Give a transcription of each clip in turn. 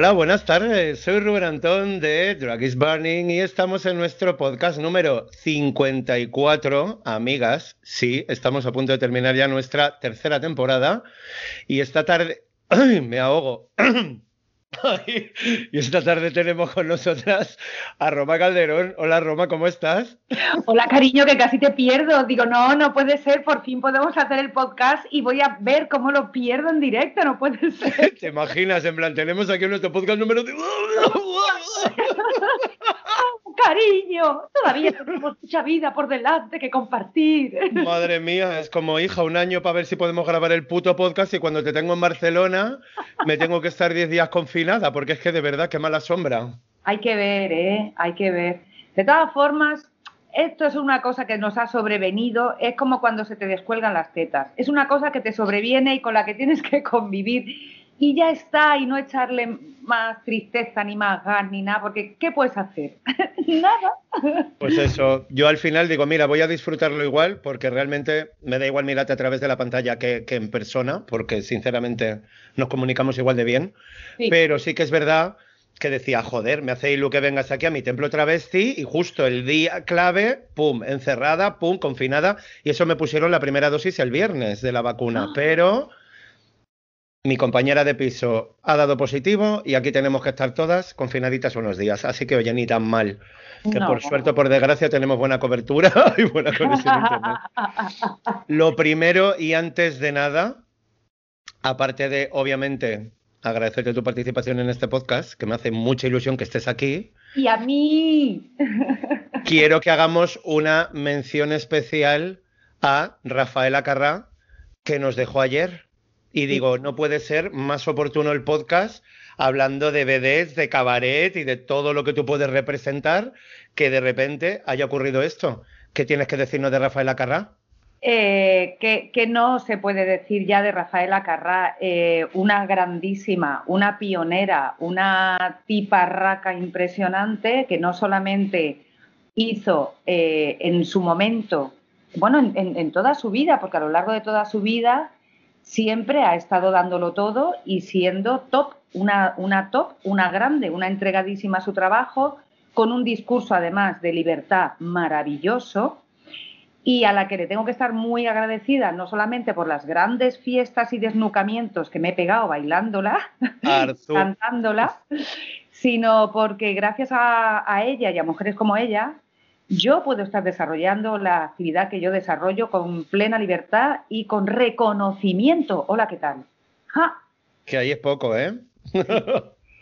Hola, buenas tardes. Soy Rubén Antón de Drag is Burning y estamos en nuestro podcast número 54. Amigas, sí, estamos a punto de terminar ya nuestra tercera temporada y esta tarde... ¡Ay, me ahogo! Y esta tarde tenemos con nosotras a Roma Calderón. Hola Roma, ¿cómo estás? Hola, cariño, que casi te pierdo. Digo, no, no puede ser, por fin podemos hacer el podcast y voy a ver cómo lo pierdo en directo, no puede ser. ¿Te imaginas? En plan, tenemos aquí nuestro podcast número... cariño, todavía tenemos mucha vida por delante que compartir. Madre mía, es como hija, un año para ver si podemos grabar el puto podcast y cuando te tengo en Barcelona me tengo que estar 10 días confinada porque es que de verdad, qué mala sombra. Hay que ver, ¿eh? Hay que ver. De todas formas, esto es una cosa que nos ha sobrevenido, es como cuando se te descuelgan las tetas. Es una cosa que te sobreviene y con la que tienes que convivir y ya está, y no echarle más tristeza ni más gas ni nada, porque ¿qué puedes hacer? nada. Pues eso, yo al final digo, mira, voy a disfrutarlo igual, porque realmente me da igual mirarte a través de la pantalla que, que en persona, porque sinceramente nos comunicamos igual de bien, Sí. pero sí que es verdad que decía, joder, me hace ilu que vengas aquí a mi templo travesti y justo el día clave, pum, encerrada, pum, confinada, y eso me pusieron la primera dosis el viernes de la vacuna, Ah. pero mi compañera de piso ha dado positivo y aquí tenemos que estar todas confinaditas unos días, así que oye, ni tan mal, que No. por suerte o por desgracia tenemos buena cobertura y buena conexión a internet. Lo primero y antes de nada, aparte de, obviamente, agradecerte tu participación en este podcast, que me hace mucha ilusión que estés aquí, y a mí. quiero que hagamos una mención especial a Rafaela Carrá, que nos dejó ayer. Y digo, no puede ser más oportuno el podcast hablando de vedettes, de cabaret y de todo lo que tú puedes representar, que de repente haya ocurrido esto. ¿Qué tienes que decirnos de Rafaela Carrá? Eh, que, no se puede decir ya de Rafaela Carrá, eh, una grandísima, una pionera, una tiparraca impresionante que no solamente hizo eh, en su momento, bueno, en, en- en toda su vida, porque a lo largo de toda su vida siempre ha estado dándolo todo y siendo top, una, una top, una grande, una entregadísima a su trabajo, con un discurso además de libertad maravilloso y a la que le tengo que estar muy agradecida, no solamente por las grandes fiestas y desnucamientos que me he pegado bailándola, cantándola, sino porque gracias a, a ella y a mujeres como ella, yo puedo estar desarrollando la actividad que yo desarrollo con plena libertad y con reconocimiento. Hola, ¿qué tal? Ja, Que ahí es poco, ¿eh?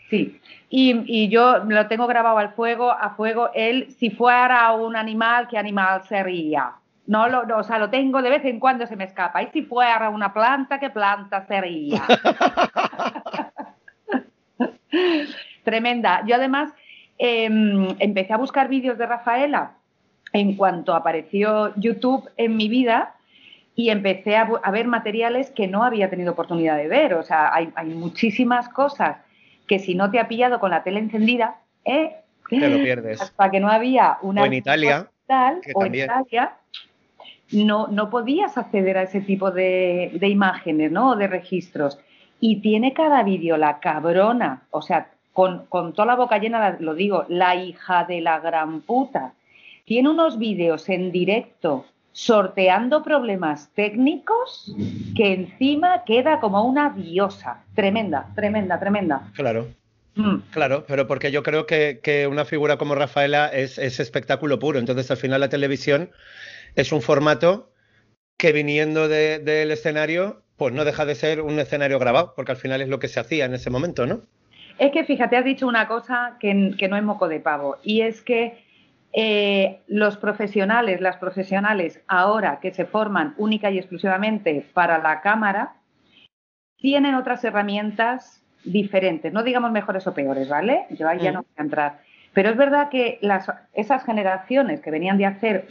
Sí, y, y yo lo tengo grabado al fuego, a fuego, él, si fuera un animal, ¿qué animal sería? No, lo, no, o sea, lo tengo de vez en cuando se me escapa. Y si fuera una planta, ¿qué planta sería? Tremenda. Yo además em, empecé a buscar vídeos de Rafaela en cuanto apareció YouTube en mi vida y empecé a, ver materiales que no había tenido oportunidad de ver. O sea, hay, hay muchísimas cosas que si no te ha pillado con la tele encendida, ¿eh? Te lo pierdes. hasta que no había una O en Italia, tal, que o en. Italia, no, no podías acceder a ese tipo de, de imágenes, ¿no? O de registros. Y tiene cada vídeo la cabrona, o sea, con, con toda la boca llena, lo digo, la hija de la gran puta. Tiene unos vídeos en directo sorteando problemas técnicos que encima queda como una diosa. Tremenda, tremenda, tremenda. Claro. Mm. Claro, pero porque yo creo que, una figura como Rafaela es, espectáculo puro. Entonces, al final, la televisión es un formato que viniendo del escenario, pues no deja de ser un escenario grabado, porque al final es lo que se hacía en ese momento, ¿no? Es que fíjate, has dicho una cosa que, que no es moco de pavo, y es que eh, los profesionales, las profesionales ahora que se forman única y exclusivamente para la cámara, tienen otras herramientas diferentes, no digamos mejores o peores, ¿vale? Yo ahí ya mm. no voy a entrar. Pero es verdad que las, esas generaciones que venían de hacer,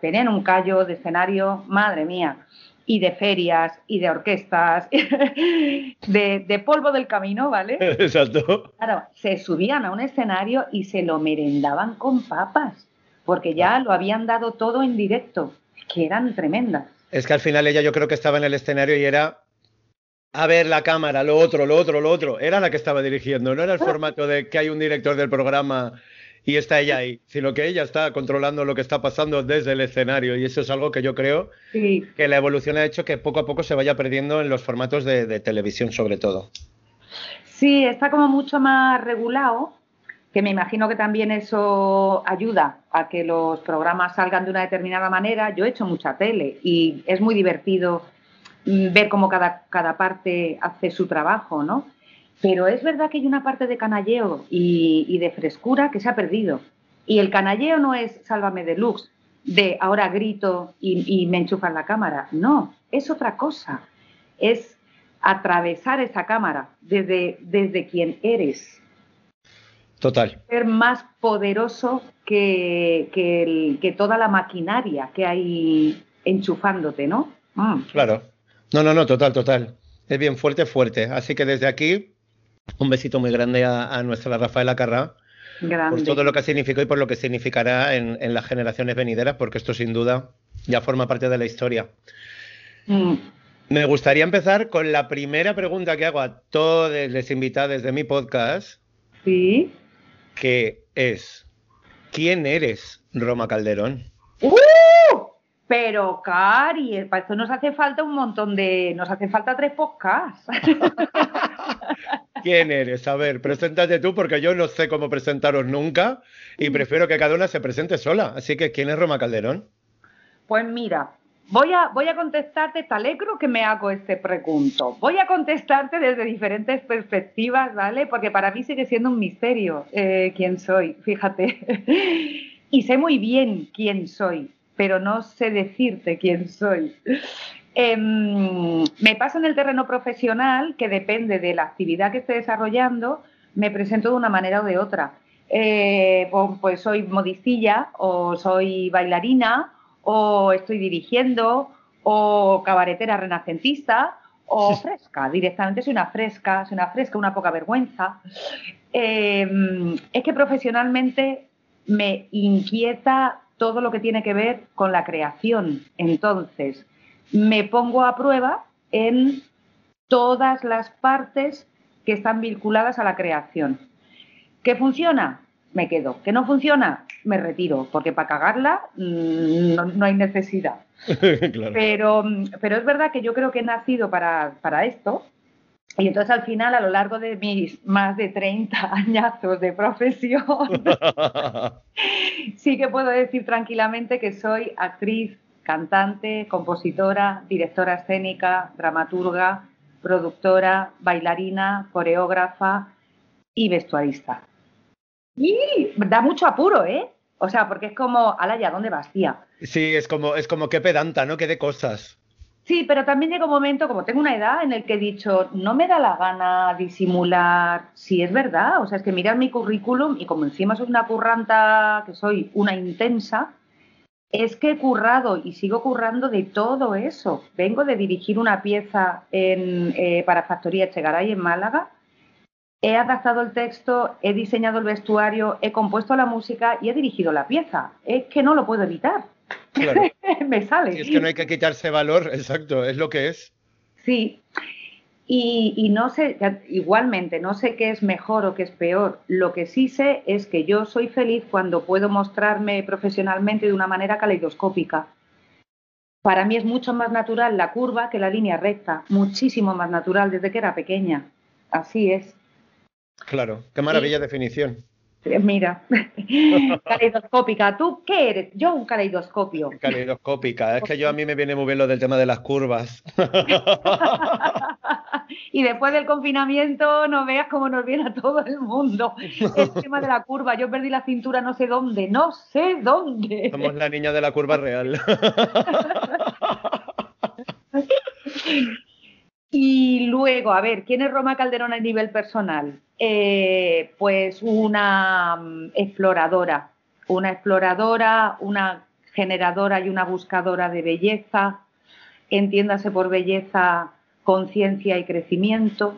tenían un callo de escenario, madre mía, y de ferias y de orquestas, de, polvo del camino, ¿vale? Exacto. Claro, se subían a un escenario y se lo merendaban con papas, porque ya lo habían dado todo en directo, que eran tremendas. Es que al final ella yo creo que estaba en el escenario y era a ver la cámara, lo otro, lo otro, lo otro. Era la que estaba dirigiendo, no era el formato de que hay un director del programa y está ella ahí, sino que ella está controlando lo que está pasando desde el escenario y eso es algo que yo creo que la evolución ha hecho que poco a poco se vaya perdiendo en los formatos de, televisión sobre todo. Sí, está como mucho más regulado, que me imagino que también eso ayuda a que los programas salgan de una determinada manera. Yo he hecho mucha tele y es muy divertido ver cómo cada, cada parte hace su trabajo, ¿no? Pero es verdad que hay una parte de canalleo y, de frescura que se ha perdido. Y el canalleo no es sálvame deluxe, de ahora grito y, me enchufan la cámara. No, es otra cosa. Es atravesar esa cámara desde, desde quien eres. Total. Ser más poderoso que, que, toda la maquinaria que hay enchufándote, ¿no? Mm. Claro. No, no, no, total, total. Es bien fuerte, fuerte. Así que desde aquí un besito muy grande a, nuestra Rafaela Carrá. Por todo lo que significó y por lo que significará en, las generaciones venideras, porque esto sin duda ya forma parte de la historia. Mm. Me gustaría empezar con la primera pregunta que hago a todos los invitados de mi podcast. Sí. Que es, ¿quién eres, Roma Calderón? ¡Uh! Pero, Cari, para esto nos hace falta un montón de. Nos hace falta tres podcasts. ¿Quién eres? A ver, preséntate tú, porque yo no sé cómo presentaros nunca y prefiero que cada una se presente sola. Así que, ¿quién es Roma Calderón? Pues mira, voy a, voy a contestarte, te alegro que me hago este pregunto. Voy a contestarte desde diferentes perspectivas, ¿vale? Porque para mí sigue siendo un misterio eh, quién soy, fíjate. y sé muy bien quién soy pero no sé decirte quién soy. Em, me pasa en el terreno profesional, que depende de la actividad que esté desarrollando, me presento de una manera o de otra. Eh, pues, soy modicilla, o soy bailarina, o estoy dirigiendo, o cabaretera renacentista, o fresca, directamente soy una fresca, soy una fresca, una poca vergüenza. Em, es que profesionalmente me inquieta todo lo que tiene que ver con la creación. Entonces, me pongo a prueba en todas las partes que están vinculadas a la creación. ¿Qué funciona? Me quedo. ¿Qué no funciona? Me retiro, porque para cagarla mm, no, hay necesidad. pero, pero es verdad que yo creo que he nacido para, para esto y entonces al final, a lo largo de mis más de 30 añazos de profesión, sí que puedo decir tranquilamente que soy actriz, cantante, compositora, directora escénica, dramaturga, productora, bailarina, coreógrafa y vestuarista. Y da mucho apuro, ¿eh? O sea, porque es como, Alaya, ¿dónde vas, tía? Sí, es como, es como qué pedanta, ¿no? Qué de cosas. Sí, pero también llega un momento, como tengo una edad, en el que he dicho, no me da la gana disimular si es verdad. O sea, es que mirar mi currículum y como encima soy una curranta, que soy una intensa, es que he currado y sigo currando de todo eso. Vengo de dirigir una pieza en, eh, para Factoría Echegaray en Málaga. He adaptado el texto, he diseñado el vestuario, he compuesto la música y he dirigido la pieza. Es que no lo puedo evitar. me sale. es que no hay que quitarse valor, exacto, es lo que es. Sí. Y, no sé, igualmente, no sé qué es mejor o qué es peor. Lo que sí sé es que yo soy feliz cuando puedo mostrarme profesionalmente de una manera caleidoscópica. Para mí es mucho más natural la curva que la línea recta, muchísimo más natural desde que era pequeña. Así es. Claro, qué maravilla definición. Mira, caleidoscópica. ¿Tú qué eres? Yo un caleidoscopio. Caleidoscópica. Es que yo a mí me viene muy bien lo del tema de las curvas. y después del confinamiento no veas cómo nos viene a todo el mundo el tema de la curva. Yo perdí la cintura no sé dónde, no sé dónde. Somos la niña de la curva real. Y luego, a ver, ¿quién es Roma Calderón a nivel personal? Eh, pues una mm, exploradora, una exploradora, una generadora y una buscadora de belleza, entiéndase por belleza, conciencia y crecimiento.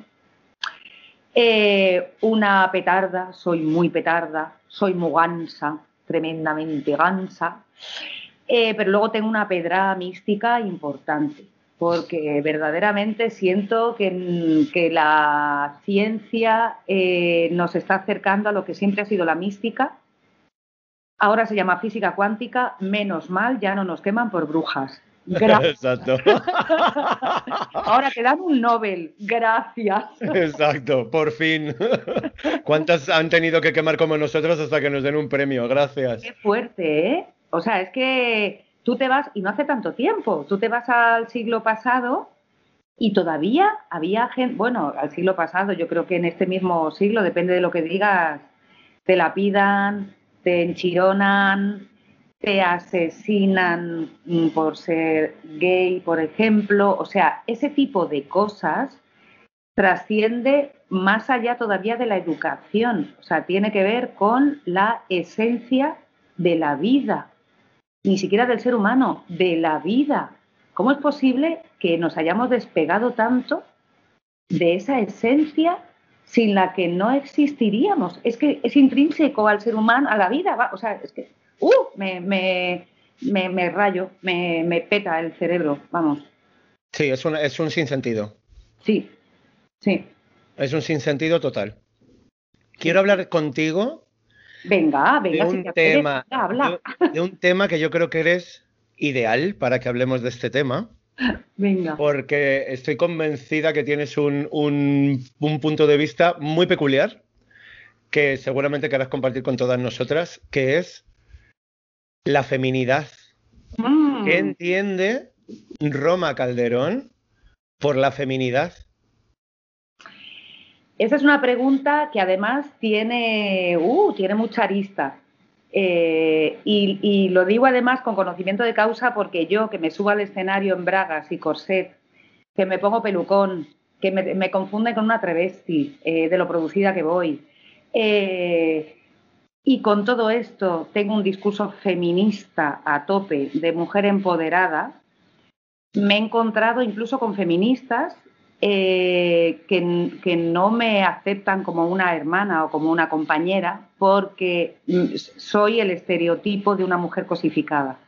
Eh, una petarda, soy muy petarda, soy muy gansa, tremendamente gansa, eh, pero luego tengo una pedra mística importante porque verdaderamente siento que, la ciencia eh, nos está acercando a lo que siempre ha sido la mística. Ahora se llama física cuántica, menos mal, ya no nos queman por brujas. Exacto. Ahora te dan un Nobel, gracias. Exacto, por fin. ¿Cuántas han tenido que quemar como nosotros hasta que nos den un premio? Gracias. Qué fuerte, ¿eh? O sea, es que tú te vas, y no hace tanto tiempo, tú te vas al siglo pasado y todavía había gente, bueno, al siglo pasado, yo creo que en este mismo siglo, depende de lo que digas, te lapidan, te enchironan, te asesinan por ser gay, por ejemplo. O sea, ese tipo de cosas trasciende más allá todavía de la educación. O sea, tiene que ver con la esencia de la vida ni siquiera del ser humano, de la vida. ¿Cómo es posible que nos hayamos despegado tanto de esa esencia sin la que no existiríamos? Es que es intrínseco al ser humano, a la vida. O sea, es que, ¡uh! Me, me, me, rayo, me, me, peta el cerebro, vamos. Sí, es un, es un sinsentido. Sí, sí. Es un sinsentido total. Quiero hablar contigo Venga, venga, de un, tema, habla. De, un tema que yo creo que eres ideal para que hablemos de este tema. Venga. Porque estoy convencida que tienes un, punto de vista muy peculiar que seguramente querrás compartir con todas nosotras, que es la feminidad. Mm. ¿Qué entiende Roma Calderón por la feminidad? Esa es una pregunta que además tiene, uh, tiene mucha arista. Eh, y, lo digo además con conocimiento de causa porque yo que me subo al escenario en bragas y corset, que me pongo pelucón, que me, confunde con una travesti eh, de lo producida que voy. Eh, y con todo esto tengo un discurso feminista a tope de mujer empoderada. Me he encontrado incluso con feministas eh, que, no me aceptan como una hermana o como una compañera porque soy el estereotipo de una mujer cosificada.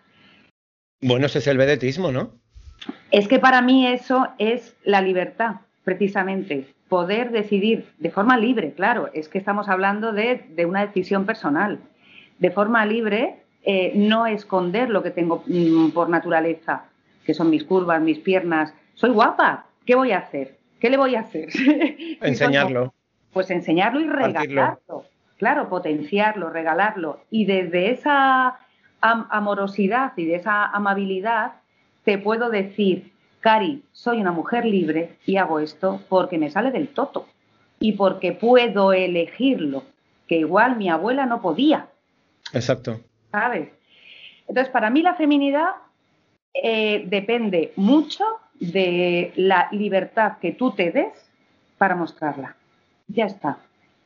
Bueno, ese es el vedetismo, ¿no? Es que para mí eso es la libertad, precisamente. Poder decidir de forma libre, claro, es que estamos hablando de, una decisión personal. De forma libre, eh, no esconder lo que tengo mm, por naturaleza, que son mis curvas, mis piernas. Soy guapa, ¿Qué voy a hacer? ¿Qué le voy a hacer? Enseñarlo. Pues enseñarlo y regalarlo. Claro, potenciarlo, regalarlo. Y desde esa amorosidad y de esa amabilidad te puedo decir, Cari, soy una mujer libre y hago esto porque me sale del toto y porque puedo elegirlo, que igual mi abuela no podía. Exacto. ¿Sabes? Entonces, para mí la feminidad eh, depende mucho de la libertad que tú te des para mostrarla. Ya está.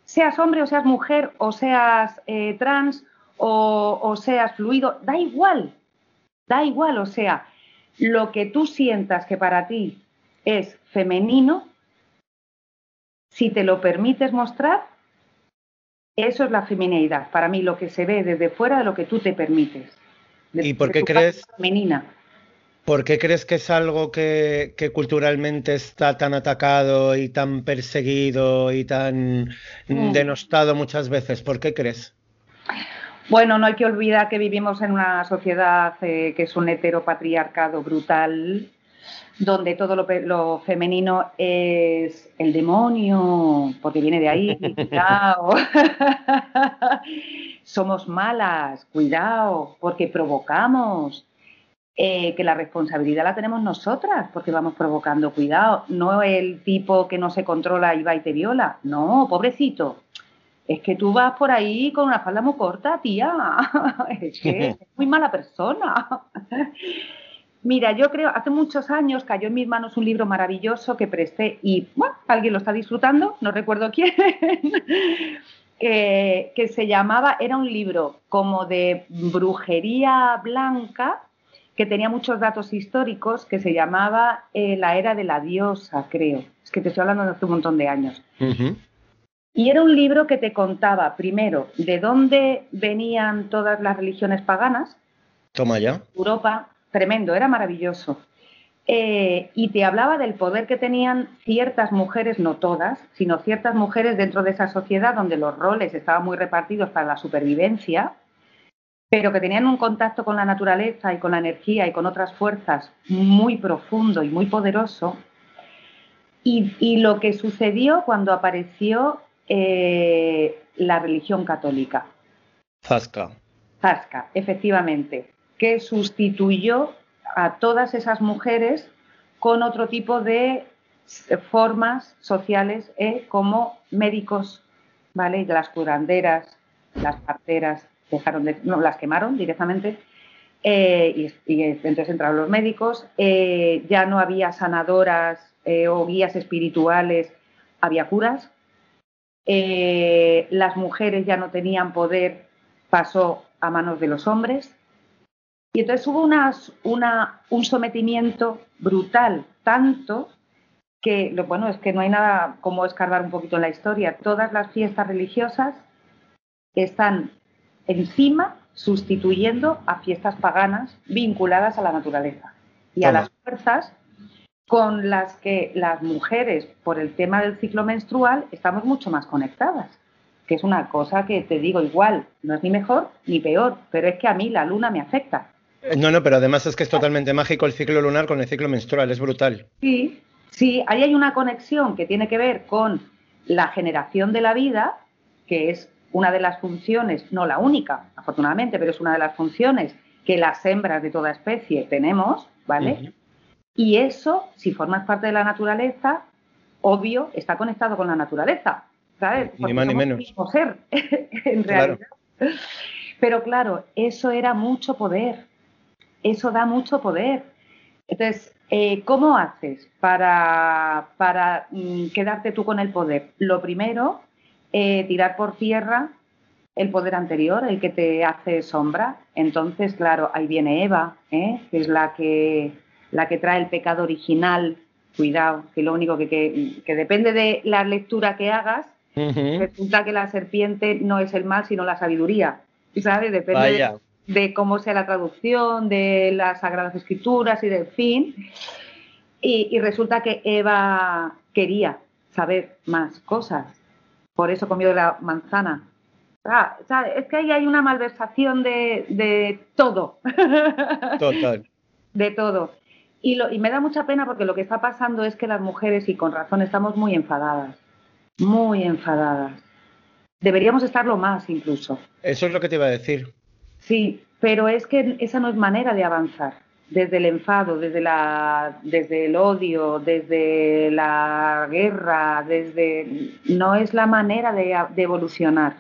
Seas hombre o seas mujer o seas eh, trans o, o seas fluido, da igual, da igual. O sea, lo que tú sientas que para ti es femenino, si te lo permites mostrar, eso es la feminidad. Para mí, lo que se ve desde fuera de lo que tú te permites. ¿Y por qué crees? Femenina. ¿Por qué crees que es algo que, culturalmente está tan atacado y tan perseguido y tan mm. denostado muchas veces? ¿Por qué crees? Bueno, no hay que olvidar que vivimos en una sociedad eh, que es un heteropatriarcado brutal, donde todo lo, femenino es el demonio, porque viene de ahí, cuidado. Somos malas, cuidado, porque provocamos. Eh, que la responsabilidad la tenemos nosotras, porque vamos provocando, cuidado, no el tipo que no se controla y va y te viola, no, pobrecito, es que tú vas por ahí con una falda muy corta, tía. es que es muy mala persona. Mira, yo creo, hace muchos años cayó en mis manos un libro maravilloso que presté y bueno, alguien lo está disfrutando, no recuerdo quién, que, se llamaba, era un libro como de brujería blanca que tenía muchos datos históricos que se llamaba eh, La Era de la Diosa, creo. Es que te estoy hablando de hace un montón de años. Y era un libro que te contaba, primero, de dónde venían todas las religiones paganas. Toma ya. Europa, tremendo, era maravilloso. Eh, y te hablaba del poder que tenían ciertas mujeres, no todas, sino ciertas mujeres dentro de esa sociedad donde los roles estaban muy repartidos para la supervivencia, pero que tenían un contacto con la naturaleza y con la energía y con otras fuerzas muy profundo y muy poderoso. Y, y lo que sucedió cuando apareció eh, la religión católica. Zasca. Zasca, efectivamente, que sustituyó a todas esas mujeres con otro tipo de formas sociales eh, como médicos, ¿vale? Las curanderas, las parteras, dejaron de, no, las quemaron directamente. Eh, y, entonces entraron los médicos, ya no había sanadoras o guías espirituales, había curas, eh, las mujeres ya no tenían poder, pasó a manos de los hombres. Y entonces hubo un sometimiento brutal, tanto que, lo bueno, es que no hay nada como escarbar un poquito en la historia. Todas las fiestas religiosas están encima sustituyendo a fiestas paganas vinculadas a la naturaleza y a las fuerzas con las que las mujeres, por el tema del ciclo menstrual, estamos mucho más conectadas, que es una cosa que te digo igual, no es ni mejor ni peor, pero es que a mí la luna me afecta. Eh, no, no, pero además es que es totalmente mágico el ciclo lunar con el ciclo menstrual, es brutal. Sí, sí, ahí hay una conexión que tiene que ver con la generación de la vida, que es una de las funciones, no la única, afortunadamente, pero es una de las funciones que las hembras de toda especie tenemos, ¿vale? Y eso, si formas parte de la naturaleza, obvio, está conectado con la naturaleza, ¿sabes? ni más ni menos. Mismo ser, en realidad. Pero claro, eso era mucho poder. Eso da mucho poder. Entonces, eh, ¿cómo haces para, para mm, quedarte tú con el poder? Lo primero, eh, tirar por tierra el poder anterior, el que te hace sombra. Entonces, claro, ahí viene Eva, ¿eh? que es la que la que trae el pecado original, cuidado, que lo único que, que, depende de la lectura que hagas, resulta que la serpiente no es el mal, sino la sabiduría, ¿sabes? Depende de, cómo sea la traducción, de las Sagradas Escrituras y del fin. Y, resulta que Eva quería saber más cosas, por eso comió la manzana. Ah, es que ahí hay una malversación de, de todo. Total. de todo. Y, me da mucha pena porque lo que está pasando es que las mujeres, y con razón, estamos muy enfadadas, muy enfadadas. Deberíamos estarlo más incluso. Eso es lo que te iba a decir. Sí, pero es que esa no es manera de avanzar. Desde el enfado, desde, la, desde el odio, desde la guerra, desde... No es la manera de, de evolucionar.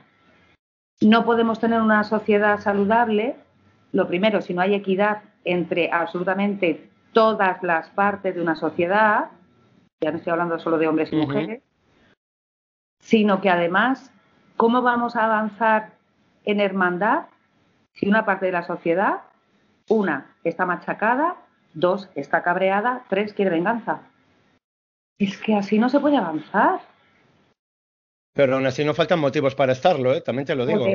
No podemos tener una sociedad saludable, lo primero, si no hay equidad entre absolutamente todas las partes de una sociedad, ya no estoy hablando solo de hombres y mujeres, sino que además, ¿cómo vamos a avanzar en hermandad si una parte de la sociedad, una, está machacada, dos, está cabreada, tres, quiere venganza? Es que así no se puede avanzar. Pero aún así no faltan motivos para estarlo, ¿eh? también te lo digo.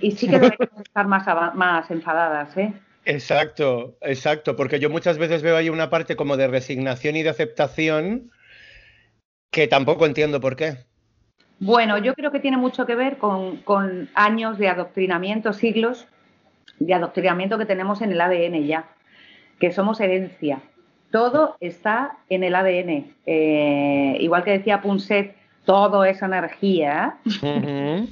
y sí que debemos estar más, más enfadadas, ¿eh? Exacto, exacto, porque yo muchas veces veo ahí una parte como de resignación y de aceptación que tampoco entiendo por qué. Bueno, yo creo que tiene mucho que ver con, con años de adoctrinamiento, siglos de adoctrinamiento que tenemos en el ADN ya, que somos herencia. Todo está en el ADN. Eh, igual que decía Punset, todo es energía.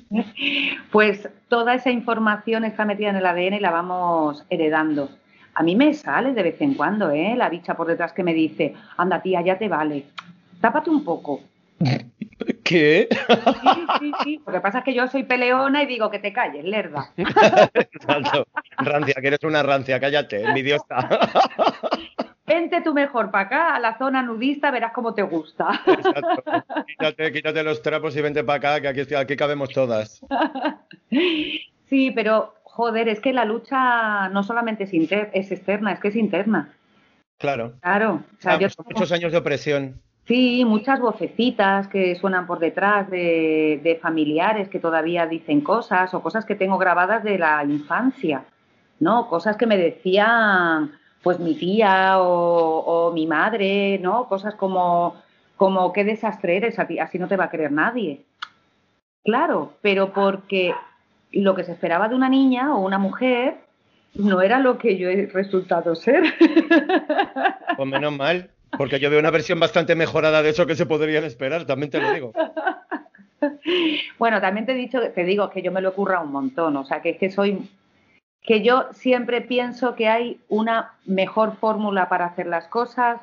pues toda esa información está metida en el ADN y la vamos heredando. A mí me sale de vez en cuando, ¿eh? La bicha por detrás que me dice, anda tía, ya te vale. Tápate un poco. ¿Qué? Sí, sí, sí. Lo que pasa es que yo soy peleona y digo que te calles, lerda. Exacto. Rancia, que eres una rancia, cállate, envidiosa. Vente tú mejor para acá, a la zona nudista, verás cómo te gusta. Exacto. Quítate, quítate los trapos y vente para acá, que aquí, aquí cabemos todas. Sí, pero joder, es que la lucha no solamente es, inter es externa, es que es interna. Claro. Claro. O sea, Ah, yo pues son muchos años de opresión. Sí, muchas vocecitas que suenan por detrás de, familiares que todavía dicen cosas o cosas que tengo grabadas de la infancia, ¿no? Cosas que me decían pues mi tía o, mi madre, ¿no? Cosas como, como qué desastre eres, así no te va a querer nadie. Claro, pero porque lo que se esperaba de una niña o una mujer no era lo que yo he resultado ser. Pues menos mal, porque yo veo una versión bastante mejorada de eso que se podrían esperar, también te lo digo. Bueno, también te he dicho, te digo que yo me lo ocurra un montón, o sea, que es que soy, que yo siempre pienso que hay una mejor fórmula para hacer las cosas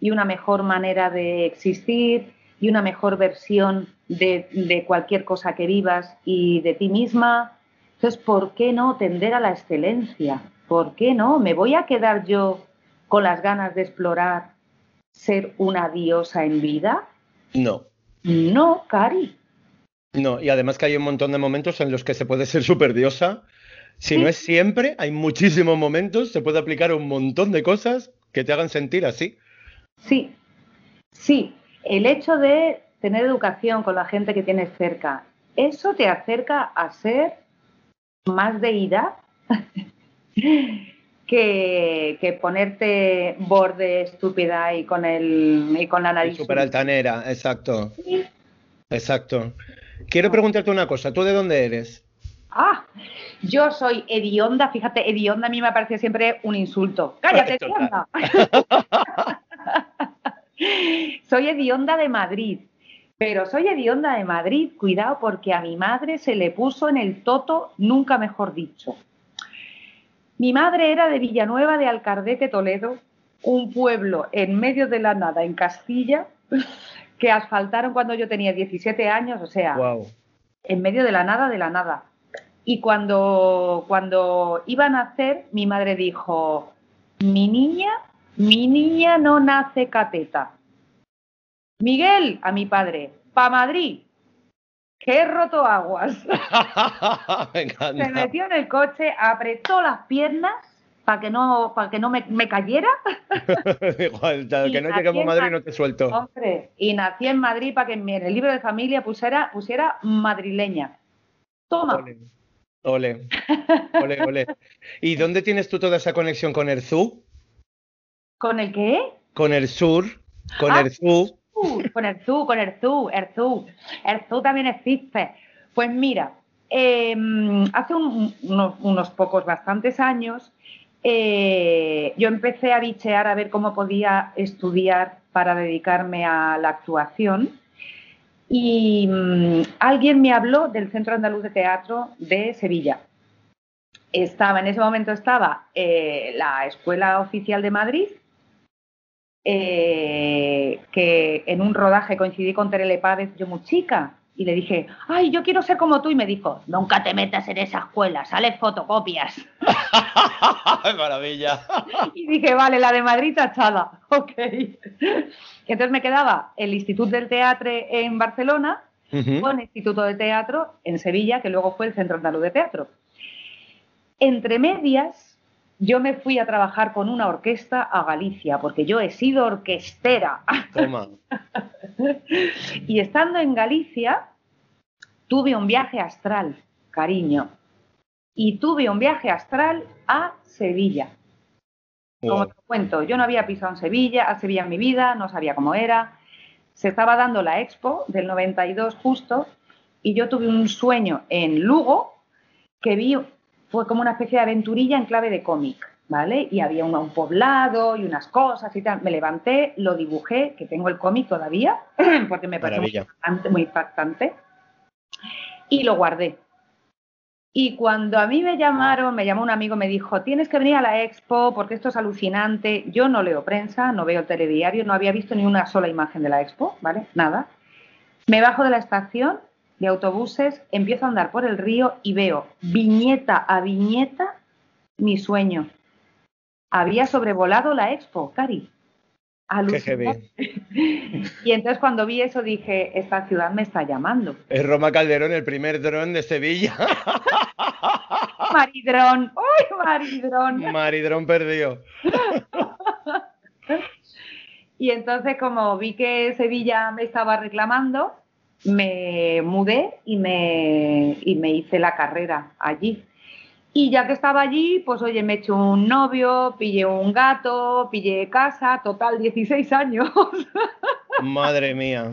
y una mejor manera de existir y una mejor versión de, de cualquier cosa que vivas y de ti misma. Entonces, ¿por qué no tender a la excelencia? ¿Por qué no? ¿Me voy a quedar yo con las ganas de explorar ser una diosa en vida? No, No, Cari. no, y además que hay un montón de momentos en los que se puede ser súper diosa. Si no es siempre, hay muchísimos momentos, se puede aplicar un montón de cosas que te hagan sentir así. Sí, sí. El hecho de tener educación con la gente que tienes cerca, eso te acerca a ser más deidad que, que ponerte borde estúpida y con el y con la nariz. súper altanera, exacto, Sí. exacto. Quiero preguntarte una cosa, ¿tú de dónde eres? Ah, yo soy hedionda, fíjate, hedionda a mí me parece siempre un insulto. ¡Cállate, hedionda! soy hedionda de Madrid, pero soy hedionda de Madrid, cuidado, porque a mi madre se le puso en el toto, nunca mejor dicho. Mi madre era de Villanueva de Alcardete, Toledo, un pueblo en medio de la nada, en Castilla, que asfaltaron cuando yo tenía 17 años, o sea, Wow. en medio de la nada, de la nada. Y cuando, cuando iban a nacer, mi madre dijo, mi niña, mi niña no nace cateta. Miguel, a mi padre, pa Madrid, que he roto aguas. Me Se metió en el coche, apretó las piernas para que no, para que no me, me cayera. Igual, Y que no lleguemos a Madrid Ma- no te suelto. Hombre, y nací en Madrid para que en el libro de familia pusiera, pusiera madrileña. Toma. Ole, ole, ole, ole. ¿Y dónde tienes tú toda esa conexión con el zoo? ¿Con el qué? Con el sur, con Ah. el zoo. Con zoo, con zoo. El zoo también existe. Pues mira, eh, hace un- unos, unos pocos, bastantes años, eh, yo empecé a bichear a ver cómo podía estudiar para dedicarme a la actuación. Y mm, alguien me habló del Centro Andaluz de Teatro de Sevilla. Estaba, en ese momento estaba eh, la Escuela Oficial de Madrid, eh, que en un rodaje coincidí con Terele Pávez, yo muy chica, y le dije, ay, yo quiero ser como tú, y me dijo, nunca te metas en esa escuela, sales fotocopias. Maravilla. Y dije, vale, la de Madrid tachada, ok. Entonces me quedaba el Instituto del Teatro en Barcelona Ujú. con el Instituto de Teatro en Sevilla, que luego fue el Centro Andaluz de Teatro. Entre medias, yo me fui a trabajar con una orquesta a Galicia, porque yo he sido orquestera. Toma. Y estando en Galicia, tuve un viaje astral, cariño. y tuve un viaje astral a Sevilla. Como te cuento, yo no había pisado en Sevilla, a Sevilla en mi vida, no sabía cómo era. Se estaba dando la expo del 92 justo y yo tuve un sueño en Lugo que vi, fue como una especie de aventurilla en clave de cómic, ¿vale? Y había un, un, poblado y unas cosas y tal. Me levanté, lo dibujé, que tengo el cómic todavía, porque me pareció muy impactante, muy impactante, y lo guardé. Y cuando a mí me llamaron, me llamó un amigo, me dijo, tienes que venir a la expo porque esto es alucinante. Yo no leo prensa, no veo telediario, no había visto ni una sola imagen de la expo, ¿vale? Nada. Me bajo de la estación de autobuses, empiezo a andar por el río y veo viñeta a viñeta mi sueño. Había sobrevolado la expo, Cari. Qué y entonces cuando vi eso dije, esta ciudad me está llamando. Es Roma Calderón, el primer dron de Sevilla. Maridrón, ¡uy, Maridrón! Maridrón perdió. y entonces como vi que Sevilla me estaba reclamando, me mudé y me, y me hice la carrera allí. Y ya que estaba allí, pues oye, me eché un novio, pillé un gato, pillé casa, total 16 años. Madre mía.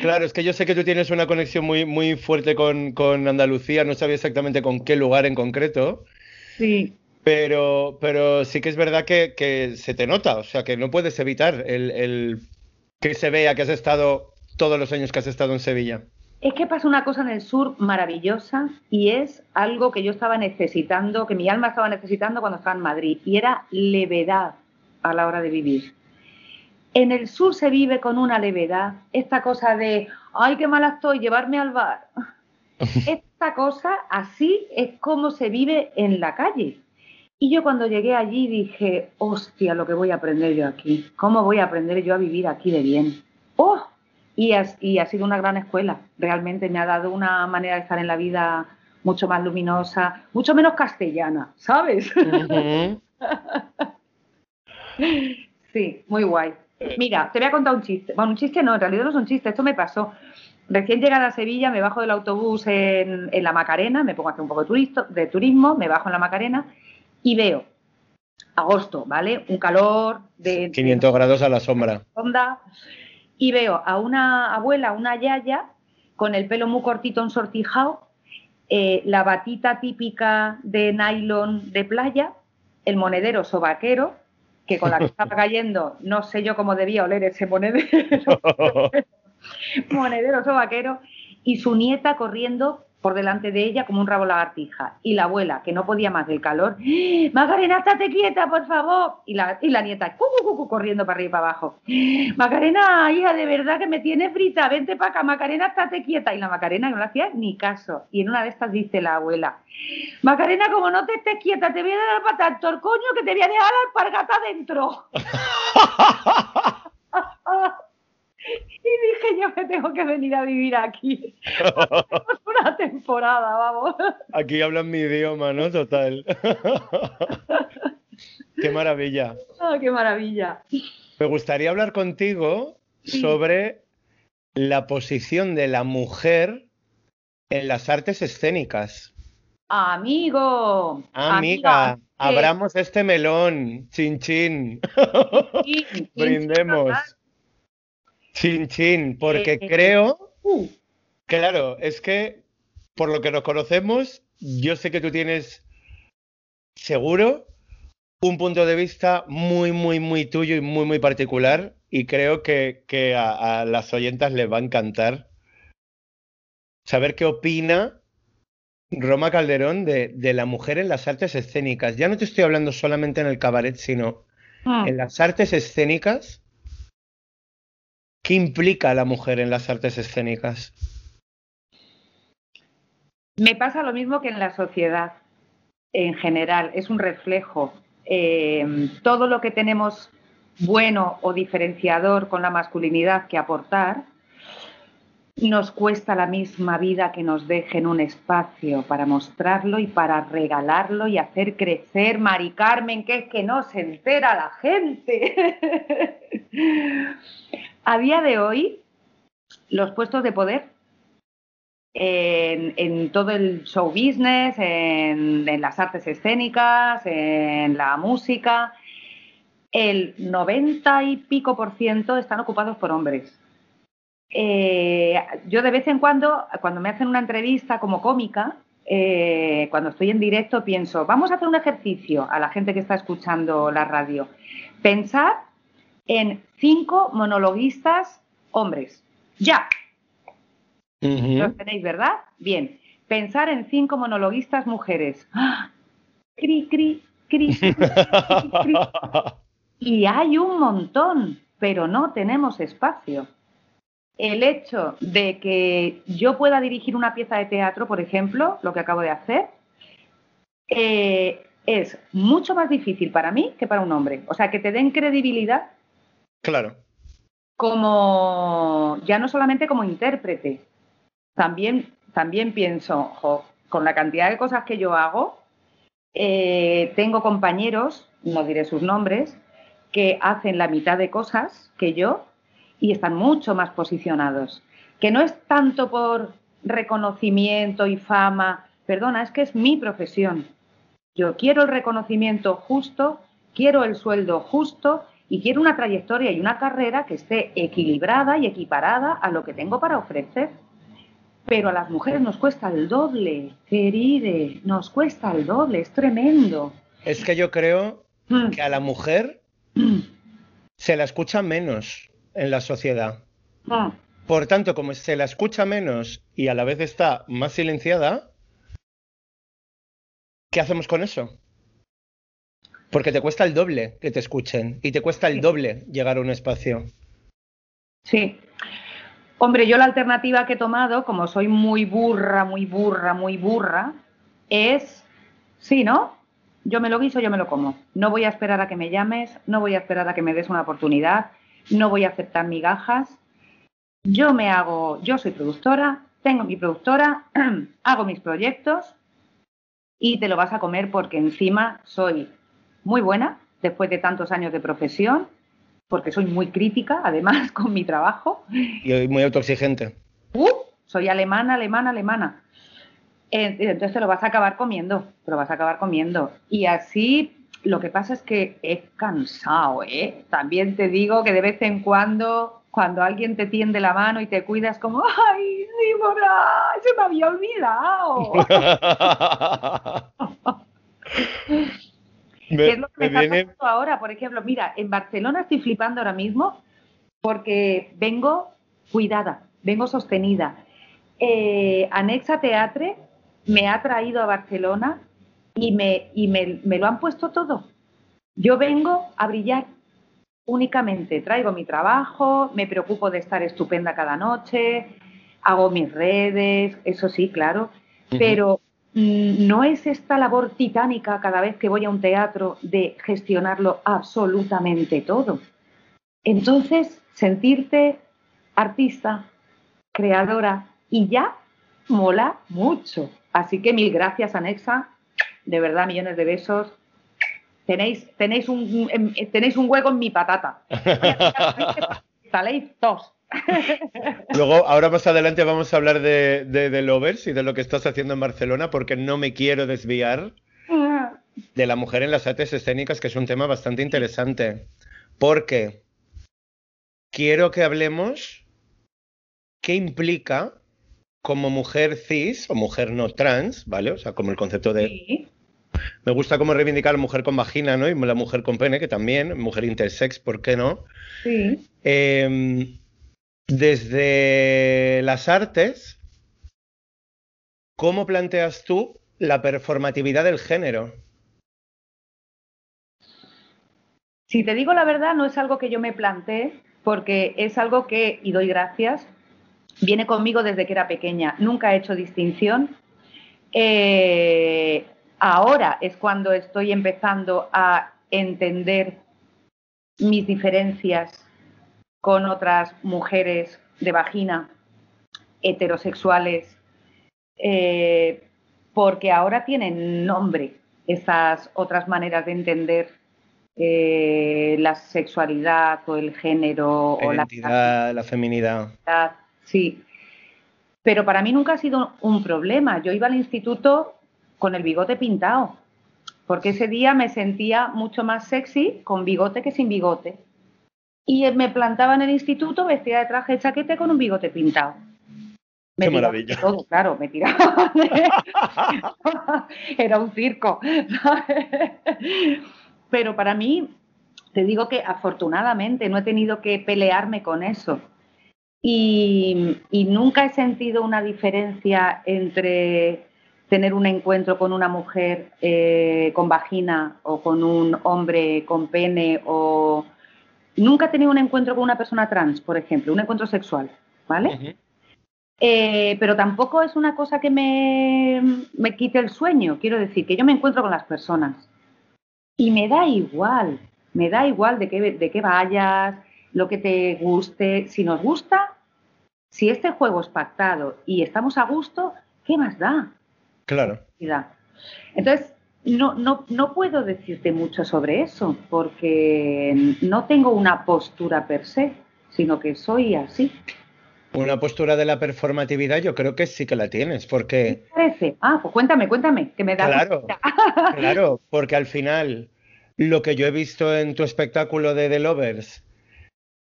Claro, es que yo sé que tú tienes una conexión muy, muy fuerte con, con Andalucía, no sabía exactamente con qué lugar en concreto. Sí. Pero, pero sí que es verdad que, que se te nota, o sea, que no puedes evitar el, el que se vea que has estado todos los años que has estado en Sevilla. Es que pasa una cosa en el sur maravillosa y es algo que yo estaba necesitando, que mi alma estaba necesitando cuando estaba en Madrid, y era levedad a la hora de vivir. En el sur se vive con una levedad, esta cosa de, ay, qué mala estoy, llevarme al bar. Esta cosa así es como se vive en la calle. Y yo cuando llegué allí dije, hostia, lo que voy a aprender yo aquí, ¿cómo voy a aprender yo a vivir aquí de bien? ¡Oh! Y, ha sido una gran escuela. Realmente me ha dado una manera de estar en la vida mucho más luminosa, mucho menos castellana, ¿sabes? sí, muy guay. Mira, te voy a contar un chiste. Bueno, un chiste no, en realidad no es un chiste, esto me pasó. Recién llegada a Sevilla, me bajo del autobús en, la Macarena, me pongo a hacer un poco de, de turismo, me bajo en la Macarena y veo agosto, ¿vale? Un calor de... 500 grados a la sombra. Onda, y veo a una abuela, una yaya, con el pelo muy cortito ensortijado, eh, la batita típica de nylon de playa, el monedero sobaquero, que con la que estaba cayendo, no sé yo cómo debía oler ese monedero, monedero sobaquero, y su nieta corriendo delante de ella como un rabo lagartija. Y la abuela, que no podía más del calor, ¡Ah! Macarena, estate quieta, por favor. Y la, nieta, corriendo para arriba y para abajo. Macarena, hija, de verdad que me tienes frita, vente para acá, Macarena, estate quieta. Y la Macarena no le hacía ni caso. Y en una de estas dice la abuela, Macarena, como no te estés quieta, te voy a dar para tanto coño que te voy a dejar la alpargata dentro. Y dije, yo me tengo que venir a vivir aquí. una temporada, vamos. Aquí hablan mi idioma, ¿no? Total. qué maravilla. Ah, qué maravilla. Me gustaría hablar contigo sobre la posición de la mujer en las artes escénicas. Amigo. Amiga, abramos este melón. Chin, chin. Brindemos. Chin, chin, porque eh, creo, uh. claro, es que por lo que nos conocemos, yo sé que tú tienes seguro un punto de vista muy, muy, muy tuyo y muy, muy particular y creo que, a, las oyentas les va a encantar saber qué opina Roma Calderón de, la mujer en las artes escénicas. Ya no te estoy hablando solamente en el cabaret, sino ah. en las artes escénicas ¿Qué implica la mujer en las artes escénicas? Me pasa lo mismo que en la sociedad en general, es un reflejo. Eh, todo lo que tenemos bueno o diferenciador con la masculinidad que aportar, nos cuesta la misma vida que nos dejen un espacio para mostrarlo y para regalarlo y hacer crecer, Mari Carmen, que es que no se entera la gente. A día de hoy, los puestos de poder en, todo el show business, en, las artes escénicas, en la música, el 90 y pico por ciento están ocupados por hombres. Eh, yo de vez en cuando, cuando me hacen una entrevista como cómica, eh, cuando estoy en directo, pienso, vamos a hacer un ejercicio a la gente que está escuchando la radio. Pensar en cinco monologuistas hombres. Ya, los tenéis, ¿verdad? Bien. Pensar en cinco monologuistas mujeres. ¡Ah! Cri, cri, cri, Y hay un montón, pero no tenemos espacio. El hecho de que yo pueda dirigir una pieza de teatro, por ejemplo, lo que acabo de hacer, eh, es mucho más difícil para mí que para un hombre. O sea, que te den credibilidad. Claro. Como, ya no solamente como intérprete, también, también pienso, con la cantidad de cosas que yo hago, eh, tengo compañeros, no diré sus nombres, que hacen la mitad de cosas que yo y están mucho más posicionados. Que no es tanto por reconocimiento y fama, perdona, es que es mi profesión. Yo quiero el reconocimiento justo, quiero el sueldo justo y quiero una trayectoria y una carrera que esté equilibrada y equiparada a lo que tengo para ofrecer. Pero a las mujeres nos cuesta el doble, queride, nos cuesta el doble, es tremendo. Es que yo creo mm. que a la mujer mm. se la escucha menos en la sociedad. Mm. Por tanto, como se la escucha menos y a la vez está más silenciada, ¿qué hacemos con eso? Porque te cuesta el doble que te escuchen y te cuesta el doble llegar a un espacio. Sí, Hombre, yo la alternativa que he tomado, como soy muy burra, muy burra, muy burra, es, sí, ¿no? Yo me lo guiso, yo me lo como. No voy a esperar a que me llames, no voy a esperar a que me des una oportunidad, no voy a aceptar migajas. Yo me hago, yo soy productora, tengo mi productora, hago mis proyectos y te lo vas a comer porque encima soy muy buena, después de tantos años de profesión, porque soy muy crítica, además, con mi trabajo. Y muy autoexigente. Uh, soy alemana, alemana, alemana. Entonces te lo vas a acabar comiendo, te lo vas a acabar comiendo. Y así lo que pasa es que es cansado, ¿eh? También te digo que de vez en cuando, cuando alguien te tiende la mano y te cuidas como, ¡ay, sí, se me había olvidado! ¿Qué es lo que me, está pasando ahora? Por ejemplo, mira, en Barcelona estoy flipando ahora mismo porque vengo cuidada, vengo sostenida. Eh, Anexa Teatre me ha traído a Barcelona y, me, y me, me lo han puesto todo. Yo vengo a brillar únicamente. Traigo mi trabajo, me preocupo de estar estupenda cada noche, hago mis redes, eso sí, claro, pero Mm, no es esta labor titánica cada vez que voy a un teatro de gestionarlo absolutamente todo. Entonces, sentirte artista, creadora y ya mola mucho. Así que mil gracias, Anexa. De verdad, millones de besos. Tenéis, tenéis, un, em, tenéis un hueco en mi patata. Saléis dos. Luego, ahora más adelante vamos a hablar de, de, Lovers y de lo que estás haciendo en Barcelona, porque no me quiero desviar de la mujer en las artes escénicas, que es un tema bastante interesante. Porque quiero que hablemos qué implica como mujer cis o mujer no trans, ¿vale? O sea, como el concepto de... Me gusta como reivindicar mujer con vagina, ¿no? Y la mujer con pene, que también, mujer intersex, ¿por qué no? Sí. Eh, desde las artes, ¿cómo planteas tú la performatividad del género? Si te digo la verdad, no es algo que yo me planteé, porque es algo que, y doy gracias, viene conmigo desde que era pequeña. Nunca he hecho distinción. Eh, ahora es cuando estoy empezando a entender mis diferencias con otras mujeres de vagina heterosexuales, eh, porque ahora tienen nombre esas otras maneras de entender eh, la sexualidad o el género la o identidad, la, feminidad. Sí. Pero para mí nunca ha sido un problema. Yo iba al instituto con el bigote pintado, porque ese día me sentía mucho más sexy con bigote que sin bigote. Y me plantaba en el instituto vestida de traje de chaquete con un bigote pintado. Qué maravilla. Todo, claro, me tiraba. Era un circo. Pero para mí, te digo que afortunadamente no he tenido que pelearme con eso. Y, nunca he sentido una diferencia entre tener un encuentro con una mujer eh, con vagina o con un hombre con pene o nunca he tenido un encuentro con una persona trans, por ejemplo, un encuentro sexual, ¿vale? Eh, pero tampoco es una cosa que me, me, quite el sueño. Quiero decir que yo me encuentro con las personas y me da igual, me da igual de qué, de qué vayas, lo que te guste. Si nos gusta, si este juego es pactado y estamos a gusto, ¿qué más da? Claro. Entonces, no, no, no puedo decirte mucho sobre eso porque no tengo una postura per se, sino que soy así. Una postura de la performatividad yo creo que sí que la tienes, porque... ¿Qué parece? Ah, pues cuéntame, cuéntame, que me da... Claro, claro, porque al final lo que yo he visto en tu espectáculo de The Lovers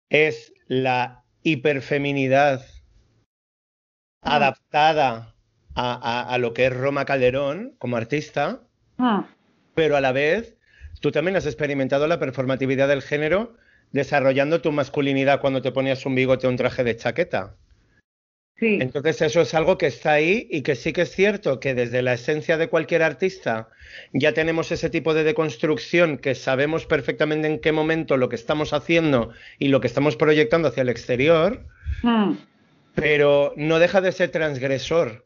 es la hiperfeminidad mm. adaptada a, lo que es Roma Calderón como artista, mm. pero a la vez tú también has experimentado la performatividad del género desarrollando tu masculinidad cuando te ponías un bigote o un traje de chaqueta. Sí. Entonces eso es algo que está ahí y que sí que es cierto que desde la esencia de cualquier artista ya tenemos ese tipo de deconstrucción que sabemos perfectamente en qué momento lo que estamos haciendo y lo que estamos proyectando hacia el exterior, mm. pero no deja de ser transgresor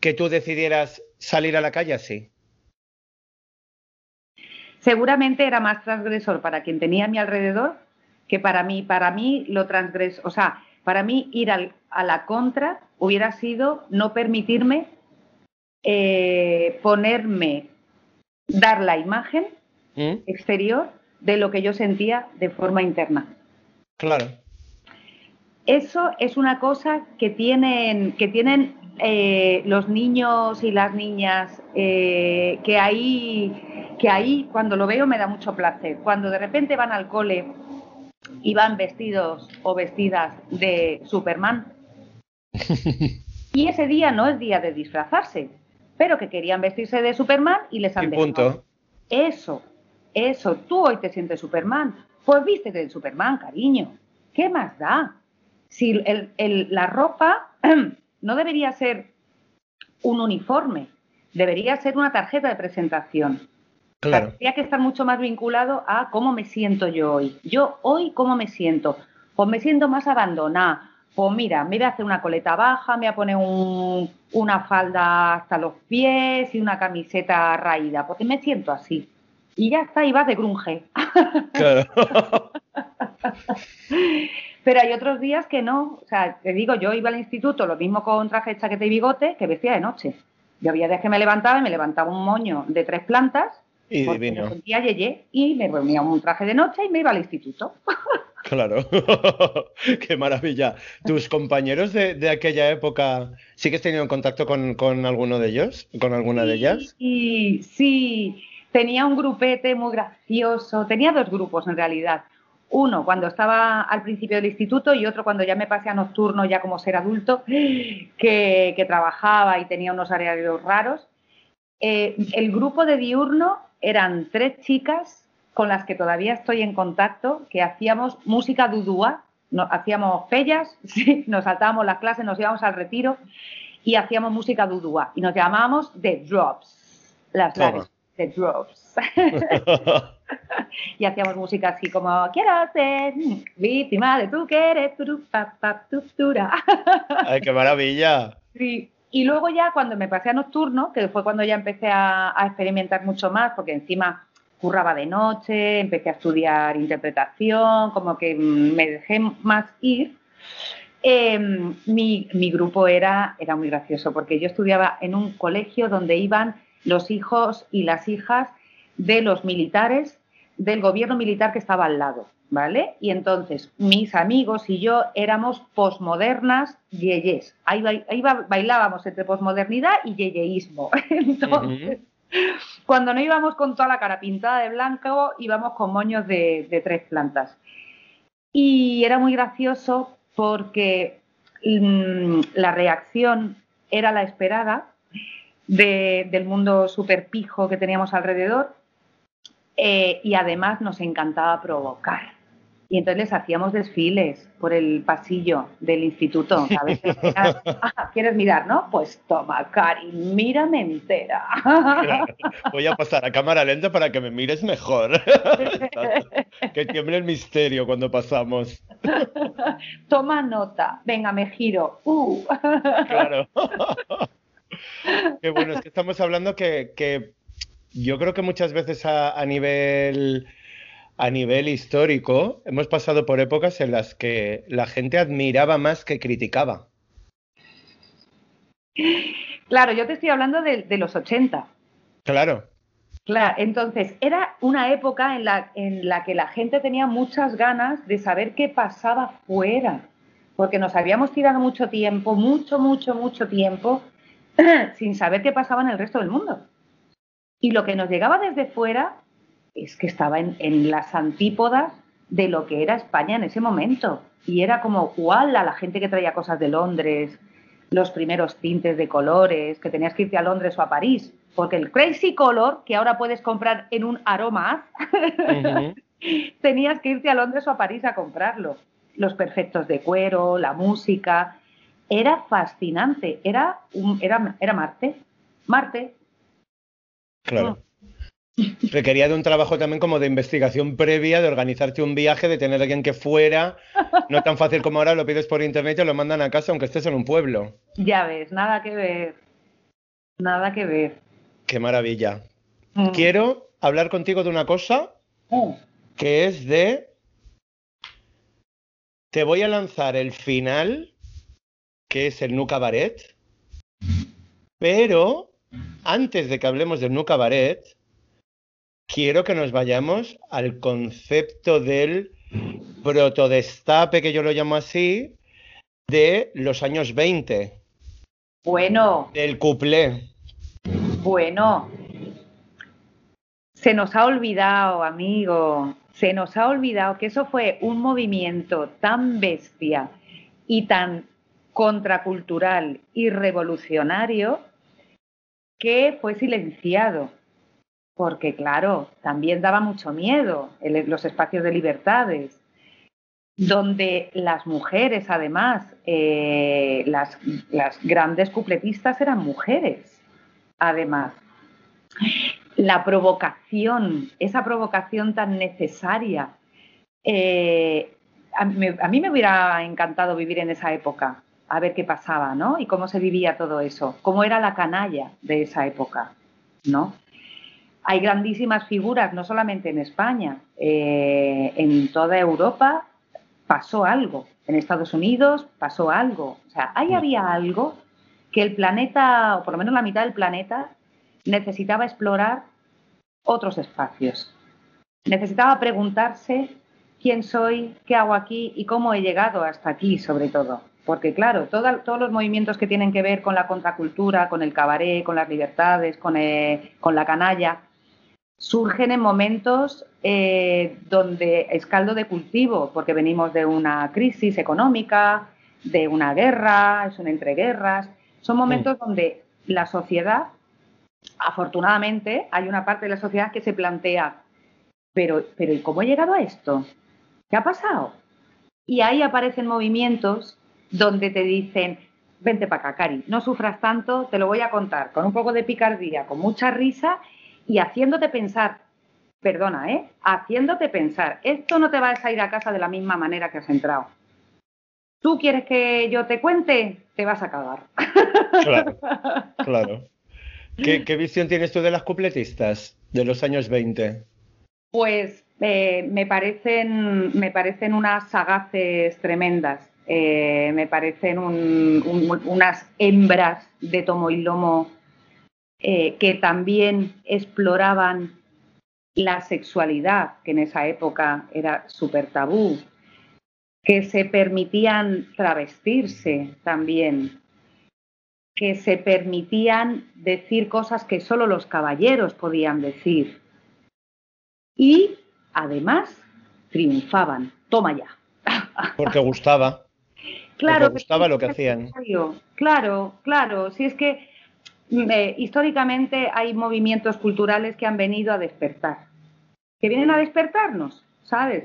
que tú decidieras salir a la calle así seguramente era más transgresor para quien tenía a mi alrededor que para mí. Para mí lo transgresor, o sea, para mí ir a la contra hubiera sido no permitirme eh, ponerme, dar la imagen ¿Mm? exterior de lo que yo sentía de forma interna. Claro. Eso es una cosa que tienen, que tienen eh, los niños y las niñas eh, que ahí que ahí cuando lo veo me da mucho placer. Cuando de repente van al cole y van vestidos o vestidas de Superman. y ese día no es día de disfrazarse, pero que querían vestirse de Superman y les han dejado. Eso, eso, tú hoy te sientes Superman. Pues vístete de Superman, cariño. ¿Qué más da? Si la ropa no debería ser un uniforme, debería ser una tarjeta de presentación. Claro. Tendría que estar mucho más vinculado a cómo me siento yo hoy. Yo hoy, ¿cómo me siento? Pues me siento más abandonada. Pues mira, me voy a hacer una coleta baja, me voy a poner una falda hasta los pies y una camiseta raída, porque me siento así. Y ya está, y vas de grunge. Claro. Pero hay otros días que no. O sea, te digo, yo iba al instituto, lo mismo con traje, chaqueta y bigote, que vestía de noche. Yo había días que me levantaba y me levantaba un moño de tres plantas y divino. Me sentía yeye y me ponía un traje de noche y me iba al instituto. Claro, qué maravilla. ¿Tus compañeros de, aquella época sigues teniendo contacto con, con, alguno de ellos? ¿Con alguna de ellas? Sí, sí, tenía un grupete muy gracioso. Tenía dos grupos en realidad. Uno cuando estaba al principio del instituto y otro cuando ya me pasé a nocturno, ya como ser adulto, que, que trabajaba y tenía unos horarios raros. Eh, el grupo de diurno eran tres chicas con las que todavía estoy en contacto, que hacíamos música dudúa, hacíamos fellas, nos saltábamos las clases, nos íbamos al retiro y hacíamos música dudúa y nos llamábamos The Drops, las The Drops. y hacíamos música así como quiero ser víctima de tu querer, tu, ¡Ay, qué maravilla! Sí, y luego ya cuando me pasé a nocturno, que fue cuando ya empecé a, experimentar mucho más, porque encima curraba de noche, empecé a estudiar interpretación, como que me dejé más ir. Em, mi, grupo era, era muy gracioso porque yo estudiaba en un colegio donde iban los hijos y las hijas de los militares del gobierno militar que estaba al lado, ¿vale? Y entonces mis amigos y yo éramos posmodernas yeyes. Ahí, ahí bailábamos entre posmodernidad y yeyeísmo. Entonces, cuando no íbamos con toda la cara pintada de blanco, íbamos con moños de, tres plantas. Y era muy gracioso porque mm, la reacción era la esperada del mundo súper pijo que teníamos alrededor eh, y además nos encantaba provocar. Y entonces les hacíamos desfiles por el pasillo del instituto. Ah, ¿Quieres mirar, no? Pues toma, Cari, mírame entera. Voy a pasar a cámara lenta para que me mires mejor. que tiemble el misterio cuando pasamos. Toma nota. Venga, me giro. Uh. Claro. Qué bueno, es que estamos hablando que, yo creo que muchas veces a nivel a nivel histórico, hemos pasado por épocas en las que la gente admiraba más que criticaba. Claro, yo te estoy hablando de, los 80. Claro. Claro, entonces era una época en la, en la que la gente tenía muchas ganas de saber qué pasaba fuera, porque nos habíamos tirado mucho tiempo, mucho, mucho, mucho tiempo, sin saber qué pasaba en el resto del mundo. Y lo que nos llegaba desde fuera es que estaba en, las antípodas de lo que era España en ese momento. Y era como, igual a la gente que traía cosas de Londres, los primeros tintes de colores, que tenías que irte a Londres o a París, porque el Crazy Color, que ahora puedes comprar en un aroma, tenías que irte a Londres o a París a comprarlo. Los perfectos de cuero, la música, era fascinante, era, un, era, era Marte. Marte. Claro. Requería de un trabajo también como de investigación previa, de organizarte un viaje, de tener a alguien que fuera. No tan fácil como ahora lo pides por internet y lo mandan a casa aunque estés en un pueblo. Ya ves, nada que ver. Nada que ver. Qué maravilla. Mm. Quiero hablar contigo de una cosa mm. que es de... Te voy a lanzar el final, que es el Nu Cabaret, pero antes de que hablemos del Nu Cabaret, quiero que nos vayamos al concepto del protodestape, que yo lo llamo así, de los años 20. Bueno. Del cuplé. Bueno. Se nos ha olvidado, amigo, se nos ha olvidado que eso fue un movimiento tan bestia y tan contracultural y revolucionario que fue silenciado porque claro, también daba mucho miedo los espacios de libertades, donde las mujeres, además, eh, las, grandes cupletistas eran mujeres, además. La provocación, esa provocación tan necesaria. Eh, a, mí me hubiera encantado vivir en esa época, a ver qué pasaba, ¿no? Y cómo se vivía todo eso, cómo era la canalla de esa época, ¿no? hay grandísimas figuras, no solamente en España, eh, en toda Europa pasó algo, en Estados Unidos pasó algo. O sea, ahí había algo que el planeta, o por lo menos la mitad del planeta, necesitaba explorar otros espacios. Necesitaba preguntarse quién soy, qué hago aquí y cómo he llegado hasta aquí, sobre todo. Porque claro, todos los movimientos que tienen que ver con la contracultura, con el cabaret, con las libertades, con, eh, con la canalla, surgen en momentos eh, donde es caldo de cultivo, porque venimos de una crisis económica, de una guerra, es un entreguerras. Son momentos donde la sociedad, afortunadamente, hay una parte de la sociedad que se plantea, pero, pero ¿y cómo he llegado a esto? ¿Qué ha pasado? Y ahí aparecen movimientos donde te dicen, vente para acá, Cari, no sufras tanto, te lo voy a contar, con un poco de picardía, con mucha risa y haciéndote pensar, perdona, ¿eh? Haciéndote pensar, esto no te vas a ir a casa de la misma manera que has entrado. ¿Tú quieres que yo te cuente? Te vas a cagar. Claro, claro. ¿Qué, visión tienes tú de las cupletistas de los años 20? Pues eh, me, parecen, me parecen unas sagaces tremendas. Eh, me parecen unas hembras de tomo y lomo eh, que también exploraban la sexualidad, que en esa época era súper tabú, que se permitían travestirse también, que se permitían decir cosas que solo los caballeros podían decir. Y además triunfaban. Toma ya. Porque gustaba. Claro, gustaba lo que hacían. Claro, claro. Si es que mm, eh, históricamente hay movimientos culturales que han venido a despertar, que vienen a despertarnos, ¿sabes?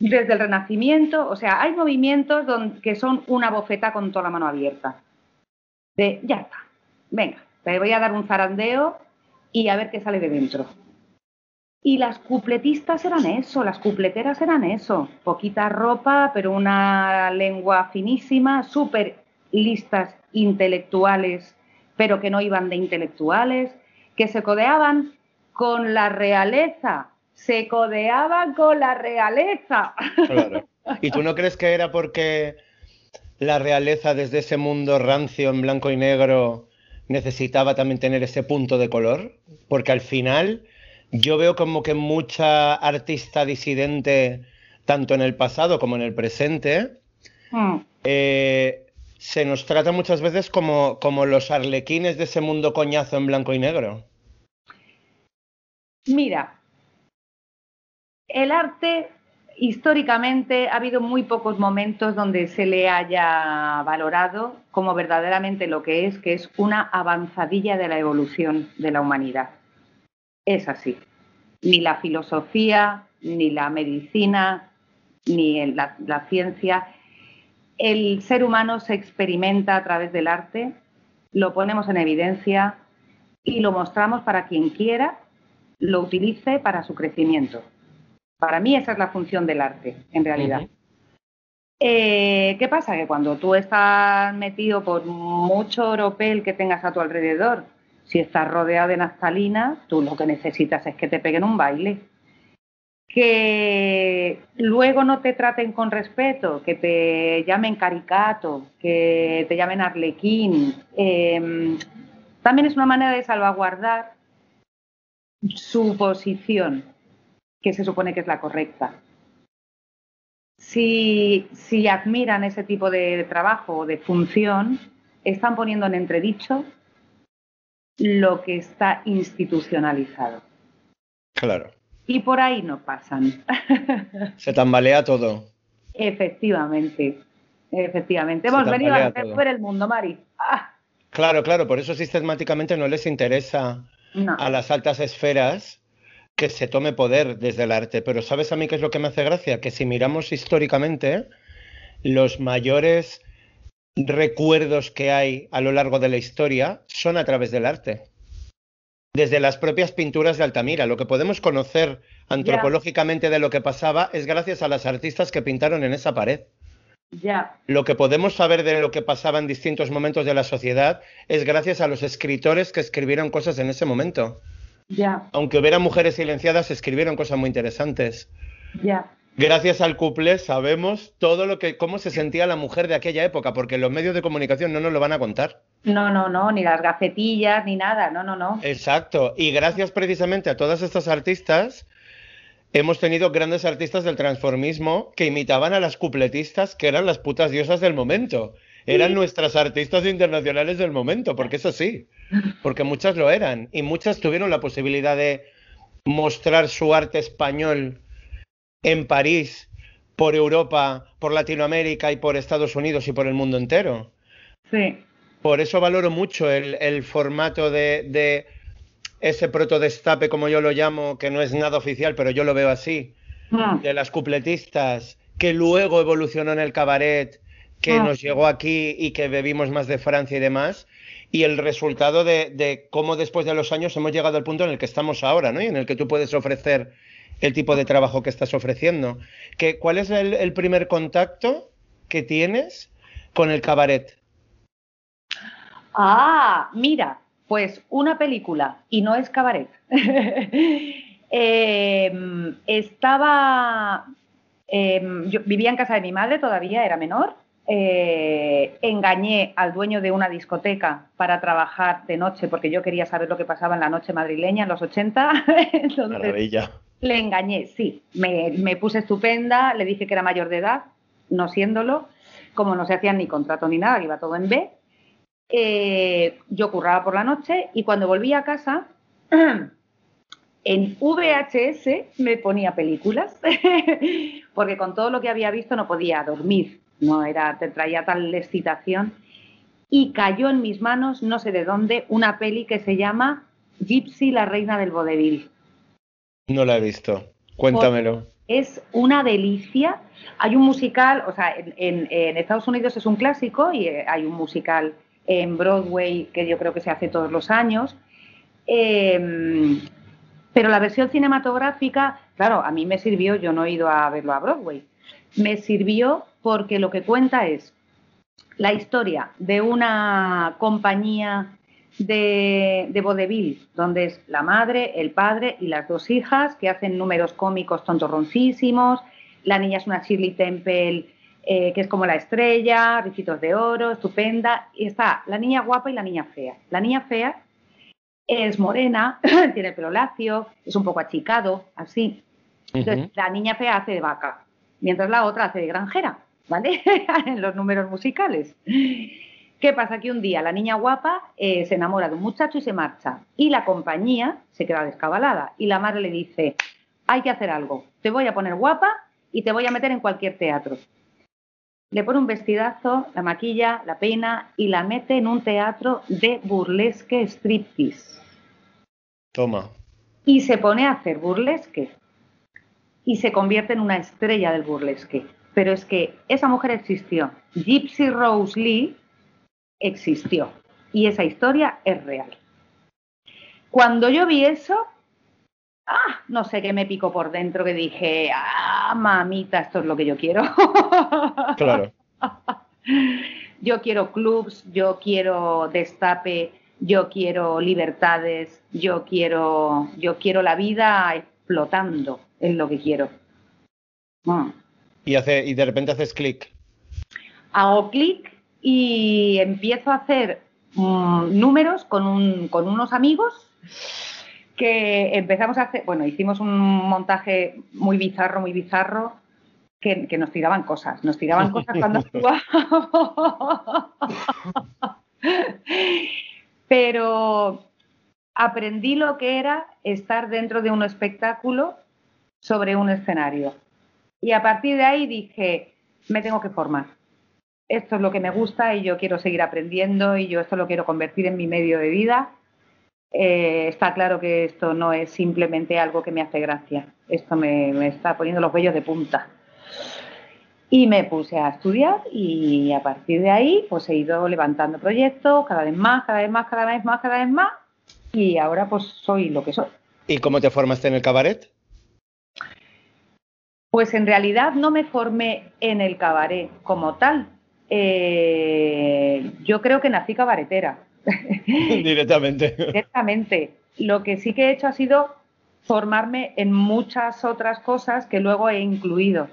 Desde el Renacimiento, o sea, hay movimientos que son una bofeta con toda la mano abierta. De, ya está, venga, te voy a dar un zarandeo y a ver qué sale de dentro. Y las cupletistas eran eso, las cupleteras eran eso, poquita ropa, pero una lengua finísima, súper listas intelectuales, pero que no iban de intelectuales, que se codeaban con la realeza, se codeaban con la realeza. Claro. ¿Y tú no crees que era porque la realeza desde ese mundo rancio en blanco y negro necesitaba también tener ese punto de color? Porque al final yo veo como que mucha artista disidente, tanto en el pasado como en el presente, hmm. eh, se nos trata muchas veces como, como los arlequines de ese mundo coñazo en blanco y negro. Mira, el arte históricamente ha habido muy pocos momentos donde se le haya valorado como verdaderamente lo que es, que es una avanzadilla de la evolución de la humanidad es así. Ni la filosofía, ni la medicina, ni la, la ciencia. El ser humano se experimenta a través del arte, lo ponemos en evidencia y lo mostramos para quien quiera lo utilice para su crecimiento. Para mí esa es la función del arte, en realidad. Eh, ¿Qué pasa? Que cuando tú estás metido por mucho oropel que tengas a tu alrededor, si estás rodeado de naftalina, tú lo que necesitas es que te peguen un baile. Que luego no te traten con respeto, que te llamen caricato, que te llamen arlequín. Em, también es una manera de salvaguardar su posición, que se supone que es la correcta. Si, si admiran ese tipo de trabajo o de función, están poniendo en entredicho lo que está institucionalizado. Claro. Y por ahí no pasan. Se tambalea todo. Efectivamente, efectivamente. Hemos venido a hacer el mundo, Mari. Ah. Claro, claro, por eso sistemáticamente no les interesa a las altas esferas que se tome poder desde el arte. Pero ¿sabes a mí qué es lo que me hace gracia? Que si miramos históricamente, los mayores recuerdos que hay a lo largo de la historia son a través del arte. Desde las propias pinturas de Altamira, lo que podemos conocer antropológicamente de lo que pasaba es gracias a las artistas que pintaron en esa pared. Ya. Lo que podemos saber de lo que pasaba en distintos momentos de la sociedad es gracias a los escritores que escribieron cosas en ese momento. Ya. Aunque hubiera mujeres silenciadas, escribieron cosas muy interesantes. Ya. Gracias al couple sabemos todo lo que cómo se sentía la mujer de aquella época, porque los medios de comunicación no nos lo van a contar. No, no, no, ni las gacetillas, ni nada, no, no, no. Exacto, y gracias precisamente a todas estas artistas, hemos tenido grandes artistas del transformismo que imitaban a las cupletistas, que eran las putas diosas del momento. Eran nuestras artistas internacionales del momento, porque eso sí, porque muchas lo eran, y muchas tuvieron la posibilidad de mostrar su arte español en París, por Europa, por Latinoamérica y por Estados Unidos y por el mundo entero. Sí. Por eso valoro mucho el, formato de, de, ese protodestape, como yo lo llamo, que no es nada oficial, pero yo lo veo así, ah. de las cupletistas, que luego evolucionó en el cabaret, que ah. nos llegó aquí y que bebimos más de Francia y demás, y el resultado de, de, cómo después de los años hemos llegado al punto en el que estamos ahora, ¿no? Y en el que tú puedes ofrecer el tipo de trabajo que estás ofreciendo. ¿Qué, ¿Cuál es el, primer contacto que tienes con el cabaret? Ah, mira, pues una película y no es cabaret. Em, estaba, em, yo vivía en casa de mi madre, todavía era menor, eh, engañé al dueño de una discoteca para trabajar de noche porque yo quería saber lo que pasaba en la noche madrileña en los 80. Maravilla. Le engañé, sí. Me, puse estupenda, le dije que era mayor de edad, no siéndolo, como no se hacían ni contrato ni nada, iba todo en B. Eh, yo curraba por la noche y cuando volví a casa, en VHS me ponía películas, porque con todo lo que había visto no podía dormir no era, te traía tal excitación. Y cayó en mis manos, no sé de dónde, una peli que se llama Gypsy, la reina del vodevil. No la he visto. Cuéntamelo. Es una delicia. Hay un musical, o sea, en, Estados Unidos es un clásico y eh, hay un musical en Broadway que yo creo que se hace todos los años. Em, pero la versión cinematográfica, claro, a mí me sirvió, yo no he ido a verlo a Broadway, me sirvió porque lo que cuenta es la historia de una compañía de, de vodevil, donde es la madre, el padre y las dos hijas que hacen números cómicos tontorroncísimos. La niña es una Shirley Temple, eh, que es como la estrella, ricitos de oro, estupenda. Y está la niña guapa y la niña fea. La niña fea es morena, tiene el pelo lacio, es un poco achicado, así. Entonces, la niña fea hace de vaca, mientras la otra hace de granjera. ¿vale? en los números musicales. ¿Qué pasa? Que un día la niña guapa eh, se enamora de un muchacho y se marcha. Y la compañía se queda descabalada. Y la madre le dice, hay que hacer algo. Te voy a poner guapa y te voy a meter en cualquier teatro. Le pone un vestidazo, la maquilla, la peina y la mete en un teatro de burlesque striptease. Toma. Y se pone a hacer burlesque. Y se convierte en una estrella del burlesque pero es que esa mujer existió. Gypsy Rose Lee existió y esa historia es real. Cuando yo vi eso, ah, no sé qué me picó por dentro que dije, ah, mamita, esto es lo que yo quiero. Claro. yo quiero clubs, yo quiero destape, yo quiero libertades, yo quiero, yo quiero la vida explotando, es lo que quiero. Mm. Y, hace, y de repente haces clic. Hago clic y empiezo a hacer mm, números con, un, con unos amigos que empezamos a hacer, bueno, hicimos un montaje muy bizarro, muy bizarro, que, que nos tiraban cosas, nos tiraban cosas cuando actuábamos. Pero aprendí lo que era estar dentro de un espectáculo sobre un escenario. Y a partir de ahí dije, me tengo que formar. Esto es lo que me gusta y yo quiero seguir aprendiendo y yo esto lo quiero convertir en mi medio de vida. Eh, está claro que esto no es simplemente algo que me hace gracia. Esto me, me está poniendo los vellos de punta. Y me puse a estudiar y a partir de ahí pues he ido levantando proyectos cada vez más, cada vez más, cada vez más, cada vez más. Y ahora pues soy lo que soy. ¿Y cómo te formaste en el cabaret? Pues en realidad no me formé en el cabaret como tal. Eh, yo creo que nací cabaretera. Directamente. Directamente. Lo que sí que he hecho ha sido formarme en muchas otras cosas que luego he incluido.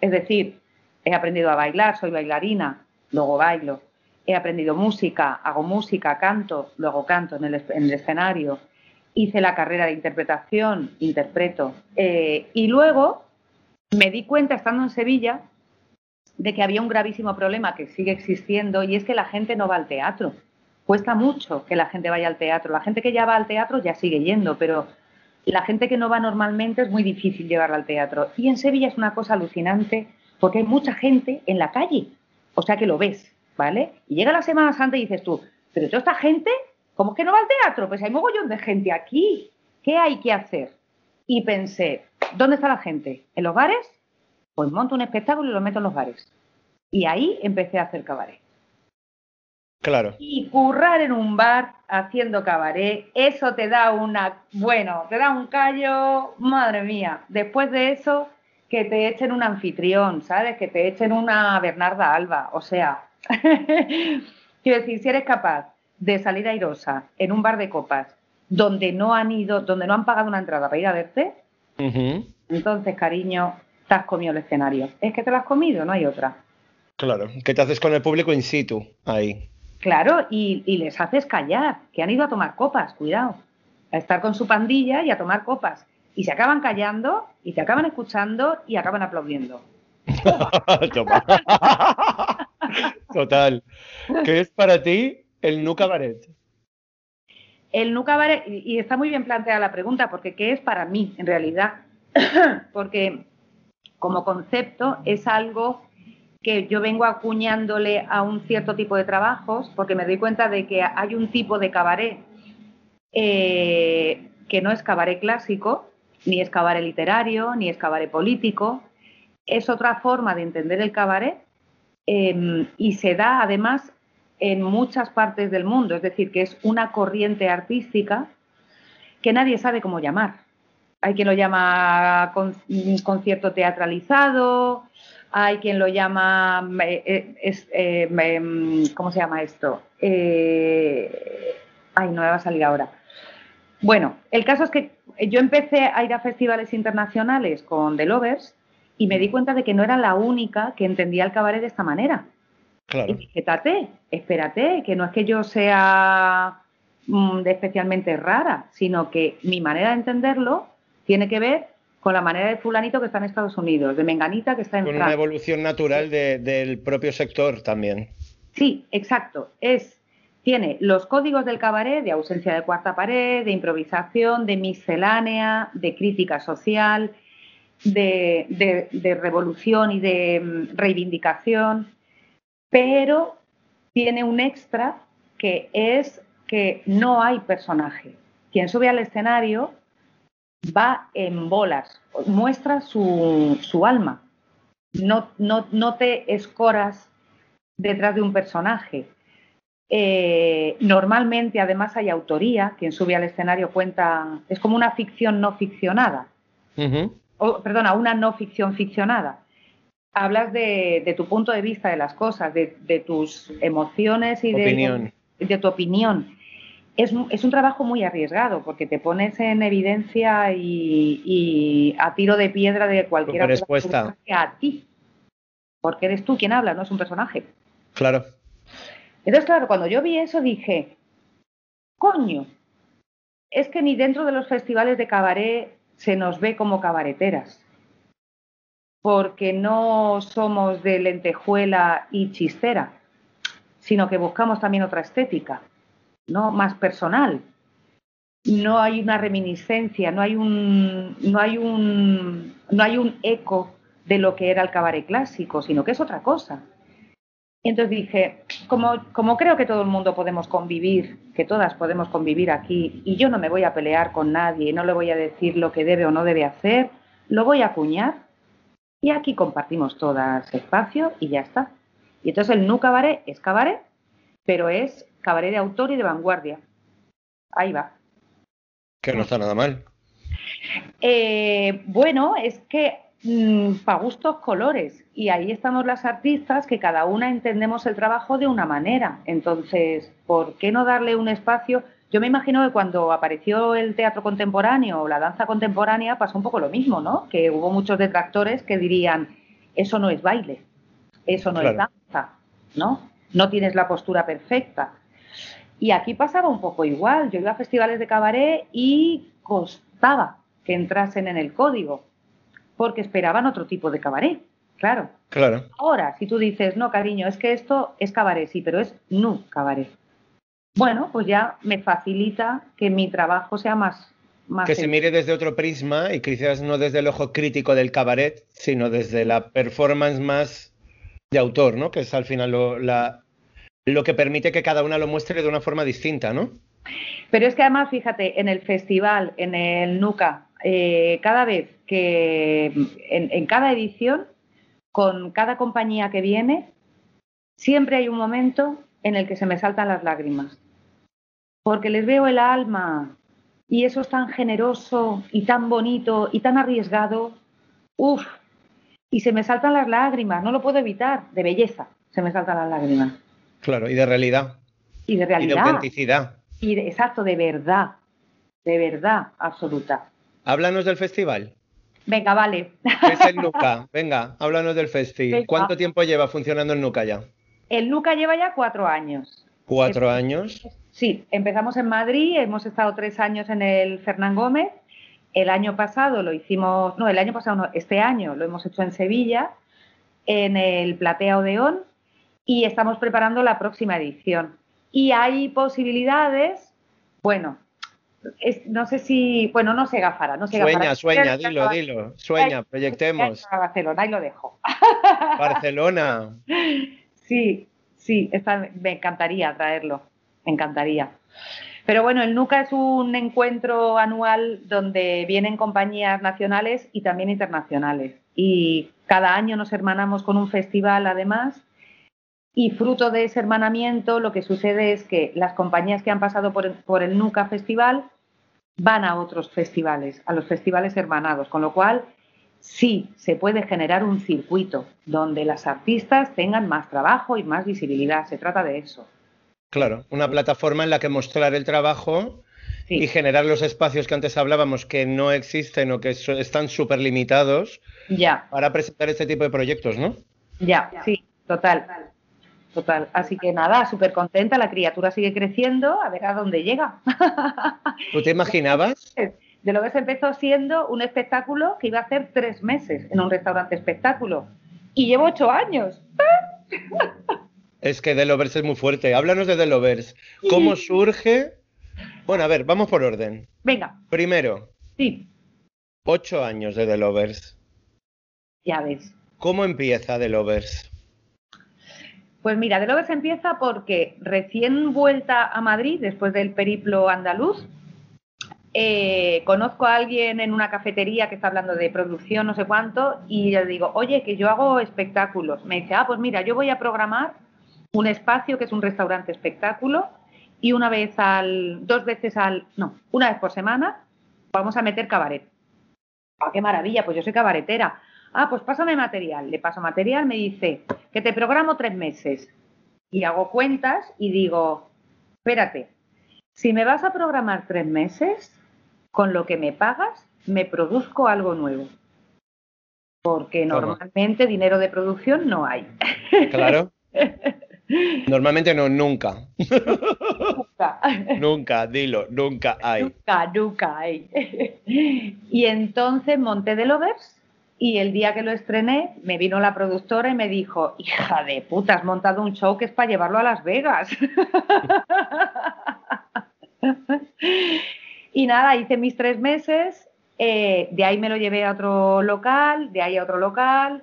Es decir, he aprendido a bailar, soy bailarina, luego bailo. He aprendido música, hago música, canto, luego canto en el, escenario. Hice la carrera de interpretación, interpreto. Eh, y luego me di cuenta estando en Sevilla de que había un gravísimo problema que sigue existiendo y es que la gente no va al teatro. Cuesta mucho que la gente vaya al teatro. La gente que ya va al teatro ya sigue yendo, pero la gente que no va normalmente es muy difícil llevarla al teatro. Y en Sevilla es una cosa alucinante porque hay mucha gente en la calle. O sea que lo ves, ¿vale? Y llega la Semana Santa y dices tú, pero toda esta gente, ¿cómo es que no va al teatro? Pues hay mogollón de gente aquí. ¿Qué hay que hacer? Y pensé, ¿Dónde está la gente? ¿En los bares? Pues monto un espectáculo y lo meto en los bares. Y ahí empecé a hacer cabaret. Claro. Y currar en un bar haciendo cabaret, eso te da una, bueno, te da un callo, madre mía. Después de eso, que te echen un anfitrión, ¿sabes? Que te echen una Bernarda Alba. O sea, quiero decir, si eres capaz de salir airosa en un bar de copas donde no han ido, donde no han pagado una entrada para ir a verte, entonces, cariño, te has comido el escenario. Es que te lo has comido, no hay otra. Claro, ¿qué te haces con el público in situ ahí? Claro, y, y les haces callar, que han ido a tomar copas, cuidado, a estar con su pandilla y a tomar copas. Y se acaban callando, y te acaban escuchando y acaban aplaudiendo. Total. ¿Qué es para ti el Nu Cabaret? El Nu Cabaret, y está muy bien planteada la pregunta, porque ¿qué es para mí en realidad? porque como concepto es algo que yo vengo acuñándole a un cierto tipo de trabajos, porque me doy cuenta de que hay un tipo de cabaret eh, que no es cabaret clásico, ni es cabaret literario, ni es cabaret político, es otra forma de entender el cabaret em, y se da además en muchas partes del mundo, es decir, que es una corriente artística que nadie sabe cómo llamar. Hay quien lo llama concierto teatralizado, hay quien lo llama, eh, eh, em, ¿cómo se llama esto? Eh, ay, no me va a salir ahora. Bueno, el caso es que yo empecé a ir a festivales internacionales con The Lovers y me di cuenta de que no era la única que entendía el cabaret de esta manera. Claro. Y dije, espérate, que no es que yo sea mm, especialmente rara, sino que mi manera de entenderlo tiene que ver con la manera de fulanito que está en Estados Unidos, de menganita que está en Con una evolución natural del propio sector también. Sí, exacto. Es, tiene los códigos del cabaret de ausencia de cuarta pared, de improvisación, de miscelánea, de crítica social, de, revolución y de mm, reivindicación, pero tiene un extra que es que no hay personaje. Quien sube al escenario va en bolas, muestra su, alma. No, no, te escoras detrás de un personaje. Eh, normalmente, además, hay autoría. Quien sube al escenario cuenta. Es como una ficción no ficcionada perdona, una no ficción ficcionada. Hablas de, tu punto de vista de las cosas, de, tus emociones y de, de, tu opinión. Es, un trabajo muy arriesgado porque te pones en evidencia y, a tiro de piedra de cualquier respuesta a ti. Porque eres tú quien habla, no es un personaje. Claro. Entonces, claro, cuando yo vi eso dije, coño, es que ni dentro de los festivales de cabaret se nos ve como cabareteras, porque no somos de lentejuela y chistera, sino que buscamos también otra estética, ¿no? más personal. No hay una reminiscencia, no hay un, no hay un, no hay un eco de lo que era el cabaret clásico, sino que es otra cosa. Entonces dije, como, como creo que todo el mundo podemos convivir, que todas podemos convivir aquí, y yo no me voy a pelear con nadie, no le voy a decir lo que debe o no debe hacer, lo voy a acuñar y aquí compartimos todas espacio y ya está. Y entonces el Nu Cabaret es cabaret, pero es cabaret de autor y de vanguardia. Ahí va. Que no está nada mal. Eh, bueno, es que Mm, para gustos colores. Y ahí estamos las artistas que cada una entendemos el trabajo de una manera. Entonces, ¿por qué no darle un espacio? Yo me imagino que cuando apareció el teatro contemporáneo o la danza contemporánea pasó un poco lo mismo, ¿no? Que hubo muchos detractores que dirían, eso no es baile, eso no es danza, ¿no? No tienes la postura perfecta. Y aquí pasaba un poco igual. Yo iba a festivales de cabaret y costaba que entrasen en el código porque esperaban otro tipo de cabaret. Claro. Claro. Ahora, si tú dices, no, cariño, es que esto es cabaret, sí, pero es no cabaret. Bueno, pues ya me facilita que mi trabajo sea más. que se mire desde otro prisma y quizás no desde el ojo crítico del cabaret, sino desde la performance más de autor, ¿no? Que es al final lo, lo que permite que cada una lo muestre de una forma distinta, ¿no? Pero es que además, fíjate, en el festival, en el NUCA, eh, cada vez que en, cada edición, con cada compañía que viene, siempre hay un momento en el que se me saltan las lágrimas. Porque les veo el alma y eso es tan generoso y tan bonito y tan arriesgado. Uf, y se me saltan las lágrimas, no lo puedo evitar, de belleza se me saltan las lágrimas. Claro, y de realidad. Y de realidad. Y de autenticidad. Y exacto, de verdad, de verdad absoluta. Háblanos del festival. Venga, vale. ¿Qué es el Nuca? Venga, háblanos del festival. ¿Cuánto tiempo lleva funcionando el Nuca ya? El Nuca lleva ya cuatro años. ¿Cuatro años? Sí, empezamos en Madrid, hemos estado tres años en el Fernán Gómez. El año pasado lo hicimos, no, el año pasado no, este año lo hemos hecho en Sevilla, en el Platea Odeón, y estamos preparando la próxima edición. Y hay posibilidades, bueno, no sé si, bueno, no se gafara, no se Sueña, sueña, dilo, dilo, sueña, proyectemos. Barcelona y lo dejo. Barcelona. Sí, sí, me encantaría traerlo, me encantaría. Pero bueno, el NUCA es un encuentro anual donde vienen compañías nacionales y también internacionales. Y cada año nos hermanamos con un festival además. Y fruto de ese hermanamiento lo que sucede es que las compañías que han pasado por el, por el NUCA Festival van a otros festivales, a los festivales hermanados, con lo cual sí se puede generar un circuito donde las artistas tengan más trabajo y más visibilidad. Se trata de eso. Claro, una plataforma en la que mostrar el trabajo y generar los espacios que antes hablábamos que no existen o que están súper limitados ya. para presentar este tipo de proyectos, ¿no? Ya, sí, total. Total. Así que nada, súper contenta, la criatura sigue creciendo, a ver a dónde llega. ¿Tú te imaginabas? De lo que se empezó siendo un espectáculo que iba a hacer tres meses en un restaurante espectáculo. Y llevo ocho años. Es que The Lovers es muy fuerte. Háblanos de The Lovers. ¿Cómo surge? Bueno, a ver, vamos por orden. Venga. Primero. Sí. Ocho años de The Lovers. Ya ves. ¿Cómo empieza The Lovers? Pues mira, The Lovers empieza porque recién vuelta a Madrid, después del periplo andaluz, eh, conozco a alguien en una cafetería que está hablando de producción, no sé cuánto, y le digo, oye, que yo hago espectáculos. Me dice, ah, pues mira, yo voy a programar un espacio que es un restaurante espectáculo y una vez al, dos veces al, no, una vez por semana vamos a meter cabaret. Ah, qué maravilla, pues yo soy cabaretera. Ah, pues pásame material. Le paso material, me dice que te programo tres meses. Y hago cuentas y digo, espérate, si me vas a programar tres meses, con lo que me pagas, me produzco algo nuevo. Porque normalmente dinero de producción no hay. Claro. Normalmente no, nunca. Nunca. nunca, dilo, nunca hay. Nunca, nunca hay. y entonces monté The Lovers y el día que lo estrené me vino la productora y me dijo, hija de puta, has montado un show que es para llevarlo a Las Vegas. y nada, hice mis tres meses, eh, de ahí me lo llevé a otro local, de ahí a otro local,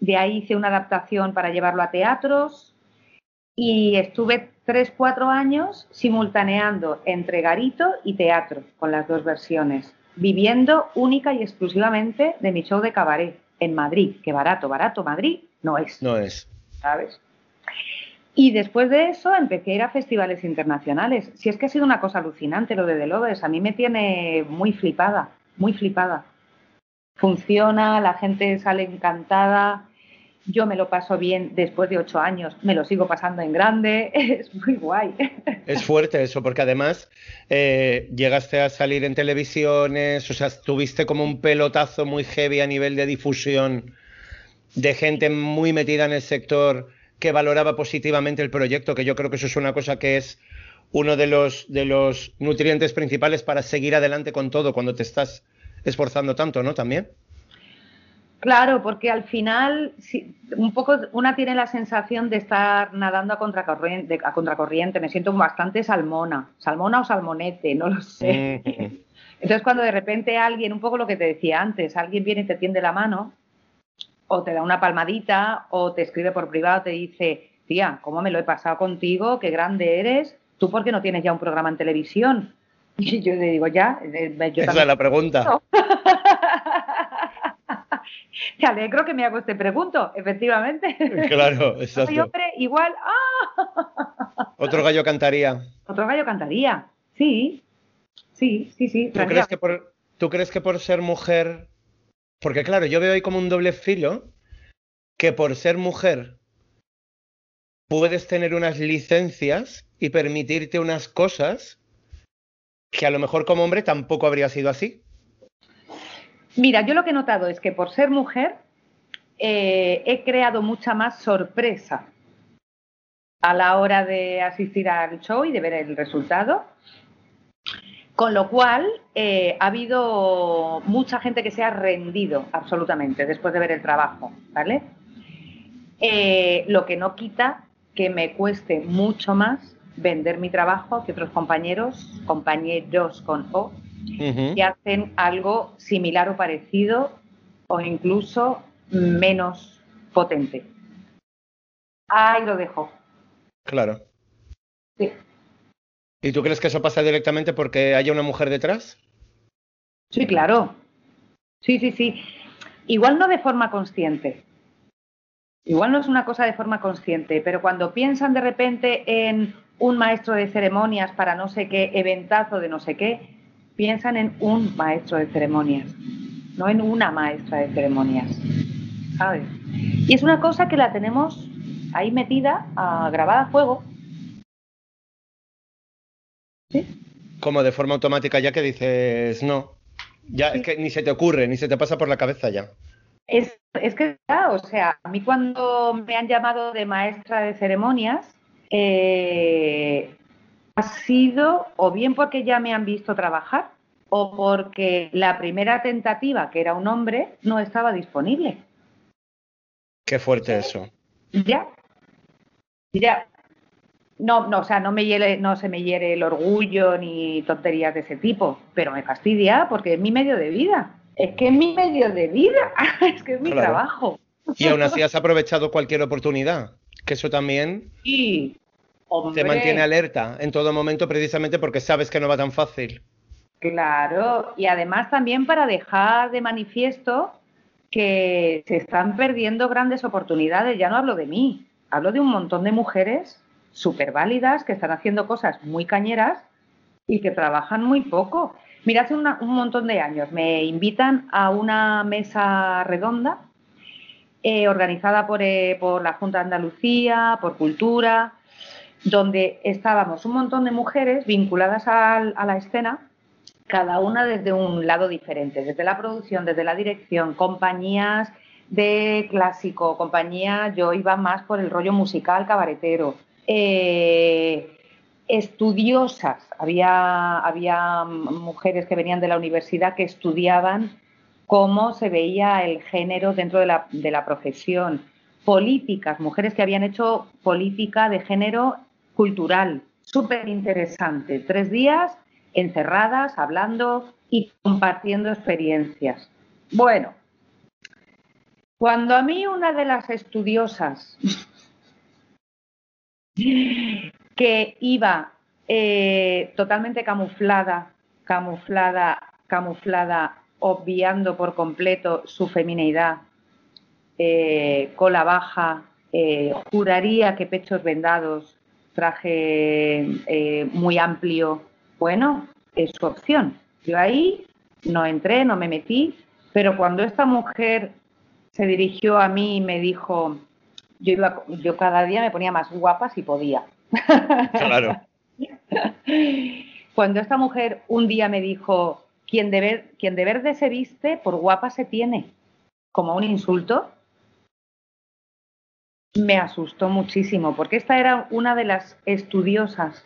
de ahí hice una adaptación para llevarlo a teatros, y estuve tres, cuatro años simultaneando entre garito y teatro con las dos versiones, viviendo única y exclusivamente de mi show de cabaret en Madrid, que barato, barato, Madrid no es. No es. ¿Sabes? Y después de eso empecé a ir a festivales internacionales. Si es que ha sido una cosa alucinante lo de The Lovers, a mí me tiene muy flipada, muy flipada. Funciona, la gente sale encantada, yo me lo paso bien después de ocho años, me lo sigo pasando en grande, es muy guay. Es fuerte eso, porque además eh, llegaste a salir en televisiones, o sea, tuviste como un pelotazo muy heavy a nivel de difusión de gente muy metida en el sector que valoraba positivamente el proyecto, que yo creo que eso es una cosa que es uno de los, de los nutrientes principales para seguir adelante con todo cuando te estás esforzando tanto, ¿no? También. Claro, porque al final un poco una tiene la sensación de estar nadando a contracorriente, a contracorriente. Me siento bastante salmona, salmona o salmonete, no lo sé. Entonces cuando de repente alguien, un poco lo que te decía antes, alguien viene y te tiende la mano o te da una palmadita o te escribe por privado, te dice, tía, ¿cómo me lo he pasado contigo? Qué grande eres. ¿Tú por qué no tienes ya un programa en televisión? Y yo le digo, ya. Eh, Esa es la pregunta. Te alegro que me hago este pregunto, efectivamente. Claro, exacto. hombre, igual. ¡ah! Otro gallo cantaría. Otro gallo cantaría, sí. Sí, sí, sí. ¿Tú crees, que por, ¿Tú crees que por ser mujer.? Porque, claro, yo veo ahí como un doble filo que por ser mujer puedes tener unas licencias y permitirte unas cosas que a lo mejor como hombre tampoco habría sido así. Mira, yo lo que he notado es que por ser mujer eh, he creado mucha más sorpresa a la hora de asistir al show y de ver el resultado. Con lo cual, eh, ha habido mucha gente que se ha rendido absolutamente después de ver el trabajo, ¿vale? Eh, lo que no quita que me cueste mucho más vender mi trabajo que otros compañeros, compañeros con O, que hacen algo similar o parecido o incluso menos potente. Ahí lo dejo. Claro. Sí. ¿Y tú crees que eso pasa directamente porque haya una mujer detrás? Sí, claro. Sí, sí, sí. Igual no de forma consciente. Igual no es una cosa de forma consciente, pero cuando piensan de repente en un maestro de ceremonias para no sé qué eventazo de no sé qué, piensan en un maestro de ceremonias, no en una maestra de ceremonias. ¿Sabes? Y es una cosa que la tenemos ahí metida, grabada a fuego. ¿Sí? Como de forma automática ya que dices, no, ya es que ni se te ocurre, ni se te pasa por la cabeza ya. Es, es que, o sea, a mí cuando me han llamado de maestra de ceremonias, eh, ha sido o bien porque ya me han visto trabajar o porque la primera tentativa, que era un hombre, no estaba disponible. Qué fuerte eso. Ya, ya. No, no, o sea, no, me no se me hiere el orgullo ni tonterías de ese tipo, pero me fastidia porque es mi medio de vida. Es que es mi medio de vida, es que es mi trabajo. Y aún así has aprovechado cualquier oportunidad, que eso también sí, te mantiene alerta en todo momento precisamente porque sabes que no va tan fácil. Claro, y además también para dejar de manifiesto que se están perdiendo grandes oportunidades. Ya no hablo de mí, hablo de un montón de mujeres súper válidas que están haciendo cosas muy cañeras y que trabajan muy poco. Mira, hace un montón de años me invitan a una mesa redonda eh, organizada por, eh, por la Junta de Andalucía, por Cultura, donde estábamos un montón de mujeres vinculadas a, la escena, cada una desde un lado diferente, desde la producción, desde la dirección, compañías de clásico, compañía, yo iba más por el rollo musical cabaretero, eh, estudiosas, había, había mujeres que venían de la universidad que estudiaban cómo se veía el género dentro de la profesión, políticas, mujeres que habían hecho política de género cultural, súper interesante. Tres días encerradas, hablando y compartiendo experiencias. Bueno, cuando a mí una de las estudiosas que iba eh, totalmente camuflada, camuflada, camuflada, obviando por completo su femineidad, eh, cola baja, eh, juraría que pechos vendados, traje eh, muy amplio, bueno, es su opción. Yo ahí no entré, no me metí, pero cuando esta mujer se dirigió a mí y me dijo, yo, iba, yo cada día me ponía más guapa si podía. Claro. Cuando esta mujer un día me dijo, quien de, ver, quien de verde se viste, por guapa se tiene, como un insulto, me asustó muchísimo, porque esta era una de las estudiosas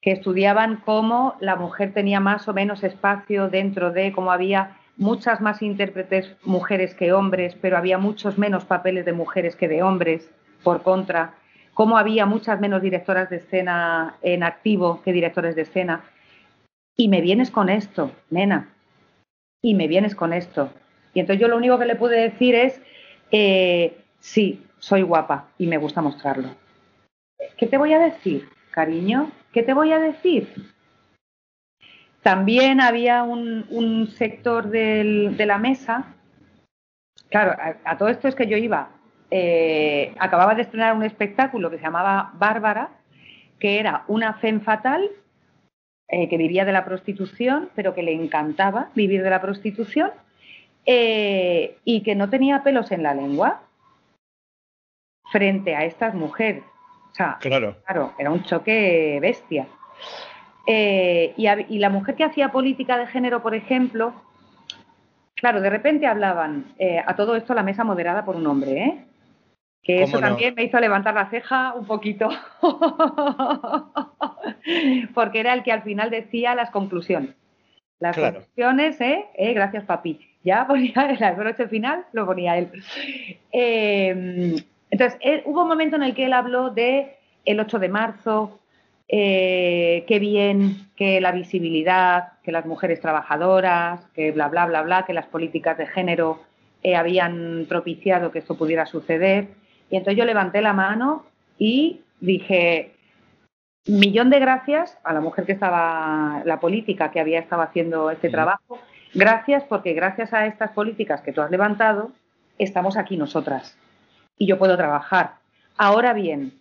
que estudiaban cómo la mujer tenía más o menos espacio dentro de, cómo había muchas más intérpretes mujeres que hombres, pero había muchos menos papeles de mujeres que de hombres, por contra, cómo había muchas menos directoras de escena en activo que directores de escena. Y me vienes con esto, nena, y me vienes con esto. Y entonces yo lo único que le pude decir es, eh, sí, soy guapa y me gusta mostrarlo. ¿Qué te voy a decir, cariño? ¿Qué te voy a decir? También había un, sector de la mesa. Claro, a, todo esto es que yo iba. Eh, acababa de estrenar un espectáculo que se llamaba Bárbara, que era una femme fatal eh, que vivía de la prostitución, pero que le encantaba vivir de la prostitución eh, y que no tenía pelos en la lengua frente a estas mujeres. O sea, claro. claro era un choque bestia. Eh, y, la mujer que hacía política de género, por ejemplo, Claro, de repente hablaban eh, a todo esto la mesa moderada por un hombre, ¿eh? Que eso también me hizo levantar la ceja un poquito. Porque era el que al final decía las conclusiones. Las conclusiones, ¿eh? ¿eh? Gracias, papi. Ya ponía el broche final, lo ponía él. Eh, entonces, hubo un momento en el que él habló de el 8 de marzo, eh, qué bien que la visibilidad, que las mujeres trabajadoras, que bla, bla, bla, bla, que las políticas de género habían propiciado que esto pudiera suceder. Y entonces yo levanté la mano y dije, millón de gracias a la mujer que estaba, la política que había estado haciendo este trabajo. Gracias porque gracias a estas políticas que tú has levantado, estamos aquí nosotras y yo puedo trabajar. Ahora bien,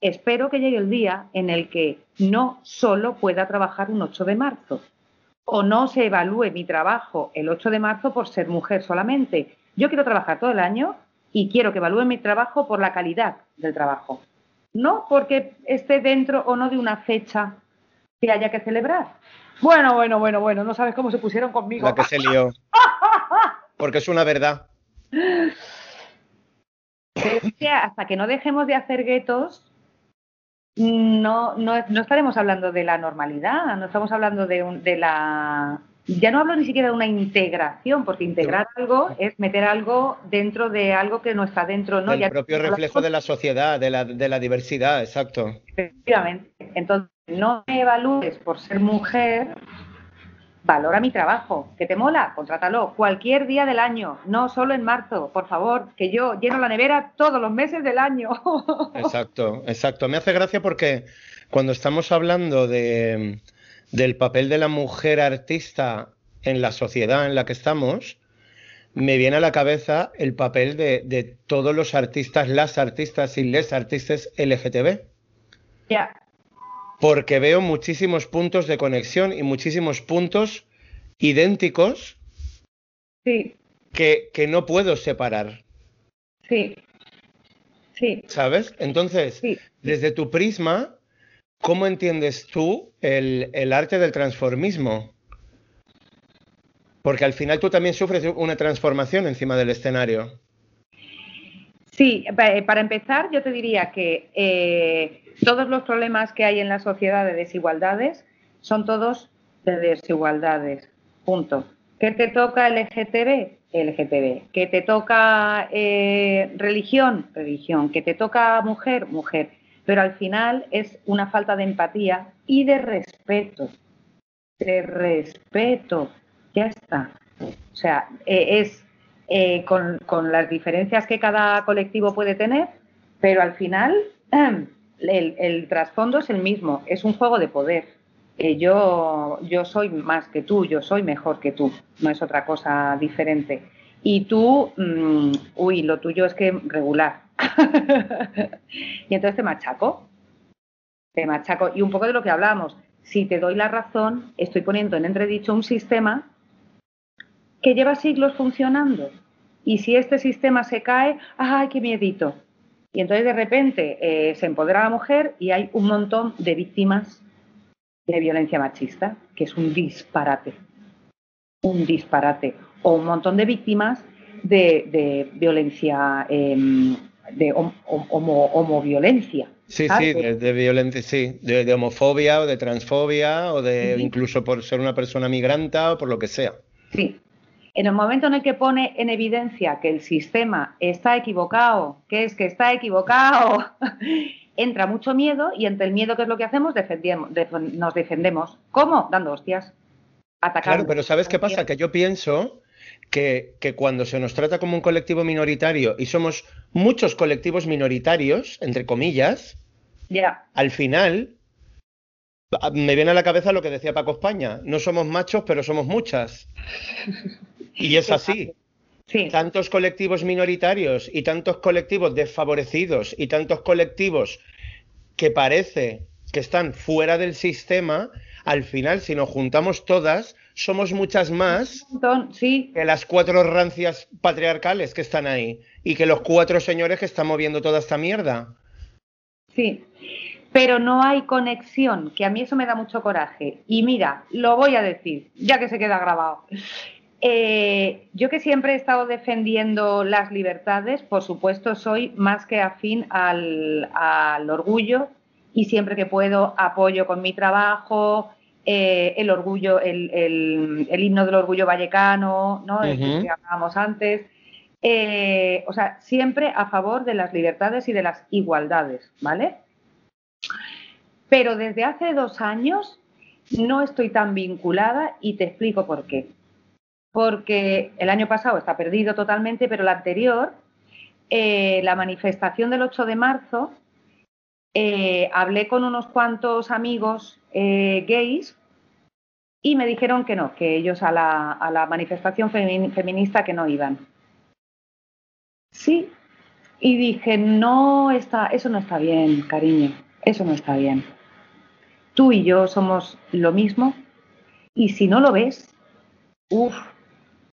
espero que llegue el día en el que no solo pueda trabajar un 8 de marzo o no se evalúe mi trabajo el 8 de marzo por ser mujer solamente. Yo quiero trabajar todo el año y quiero que evalúe mi trabajo por la calidad del trabajo, no porque esté dentro o no de una fecha que haya que celebrar. Bueno, bueno, bueno, bueno, no sabes cómo se pusieron conmigo. La que se lió. Porque es una verdad. Hasta que no dejemos de hacer guetos, no, no, no, estaremos hablando de la normalidad, no estamos hablando de, de la ya no hablo ni siquiera de una integración, porque integrar algo es meter algo dentro de algo que no está dentro, ¿no? El propio reflejo de la sociedad, de la, de la diversidad, exacto. Efectivamente. Entonces, no me evalúes por ser mujer, valora mi trabajo. ¿Que te mola? Contrátalo. Cualquier día del año, no solo en marzo, por favor, que yo lleno la nevera todos los meses del año. Exacto, exacto. Me hace gracia porque cuando estamos hablando de del papel de la mujer artista en la sociedad en la que estamos, me viene a la cabeza el papel de, todos los artistas, las artistas y les artistas LGTB. Ya. Porque veo muchísimos puntos de conexión y muchísimos puntos idénticos sí. que, que no puedo separar. Sí. Sí. ¿Sabes? Entonces, desde tu prisma, ¿Cómo entiendes tú el, arte del transformismo? Porque al final tú también sufres una transformación encima del escenario. Sí, para empezar, yo te diría que eh, todos los problemas que hay en la sociedad de desigualdades son todos de desigualdades. Punto. ¿Qué te toca LGTB? LGTB. ¿Qué te toca eh, religión? Religión. ¿Qué te toca mujer? Mujer pero al final es una falta de empatía y de respeto. De respeto, ya está. O sea, eh, es eh, con, las diferencias que cada colectivo puede tener, pero al final el, trasfondo es el mismo, es un juego de poder. Eh, yo, yo soy más que tú, yo soy mejor que tú, no es otra cosa diferente. Y tú, mm, uy, lo tuyo es que regular, y entonces te machaco, te machaco. Y un poco de lo que hablamos, si te doy la razón, estoy poniendo en entredicho un sistema que lleva siglos funcionando. Y si este sistema se cae, ¡ay, qué miedito! Y entonces de repente eh, se empodera la mujer y hay un montón de víctimas de violencia machista, que es un disparate. Un disparate. O un montón de víctimas de, violencia em, de homoviolencia. Sí, sí, de, violencia, sí, de, homofobia o de transfobia o de incluso por ser una persona migranta o por lo que sea. Sí. En el momento en el que pone en evidencia que el sistema está equivocado, que es que está equivocado, entra mucho miedo y entre el miedo, ¿qué es lo que hacemos? Defendemos, nos defendemos. ¿Cómo? Dando hostias. Atacando. Claro, pero ¿sabes qué pasa? Que yo pienso que, cuando se nos trata como un colectivo minoritario y somos muchos colectivos minoritarios, entre comillas, al final me viene a la cabeza lo que decía Paco España, no somos machos, pero somos muchas. Y es así. Tantos colectivos minoritarios y tantos colectivos desfavorecidos y tantos colectivos que parece que están fuera del sistema, al final, si nos juntamos todas, somos muchas más sí. que las cuatro rancias patriarcales que están ahí y que los cuatro señores que están moviendo toda esta mierda. Sí, pero no hay conexión, que a mí eso me da mucho coraje. Y mira, lo voy a decir, ya que se queda grabado. Eh, yo que siempre he estado defendiendo las libertades, por supuesto soy más que afín al, orgullo y siempre que puedo apoyo con mi trabajo, eh, el orgullo, el, himno del orgullo vallecano, ¿no? El que hablábamos antes. Eh, o sea, siempre a favor de las libertades y de las igualdades, ¿vale? Pero desde hace dos años no estoy tan vinculada y te explico por qué. Porque el año pasado está perdido totalmente, pero el anterior, eh, la manifestación del 8 de marzo, eh, hablé con unos cuantos amigos eh, gays y me dijeron que no, que ellos a la, manifestación feminista que no iban. Sí, y dije, no está, eso no está bien, cariño, eso no está bien tú y yo somos lo mismo y si no lo ves, uff,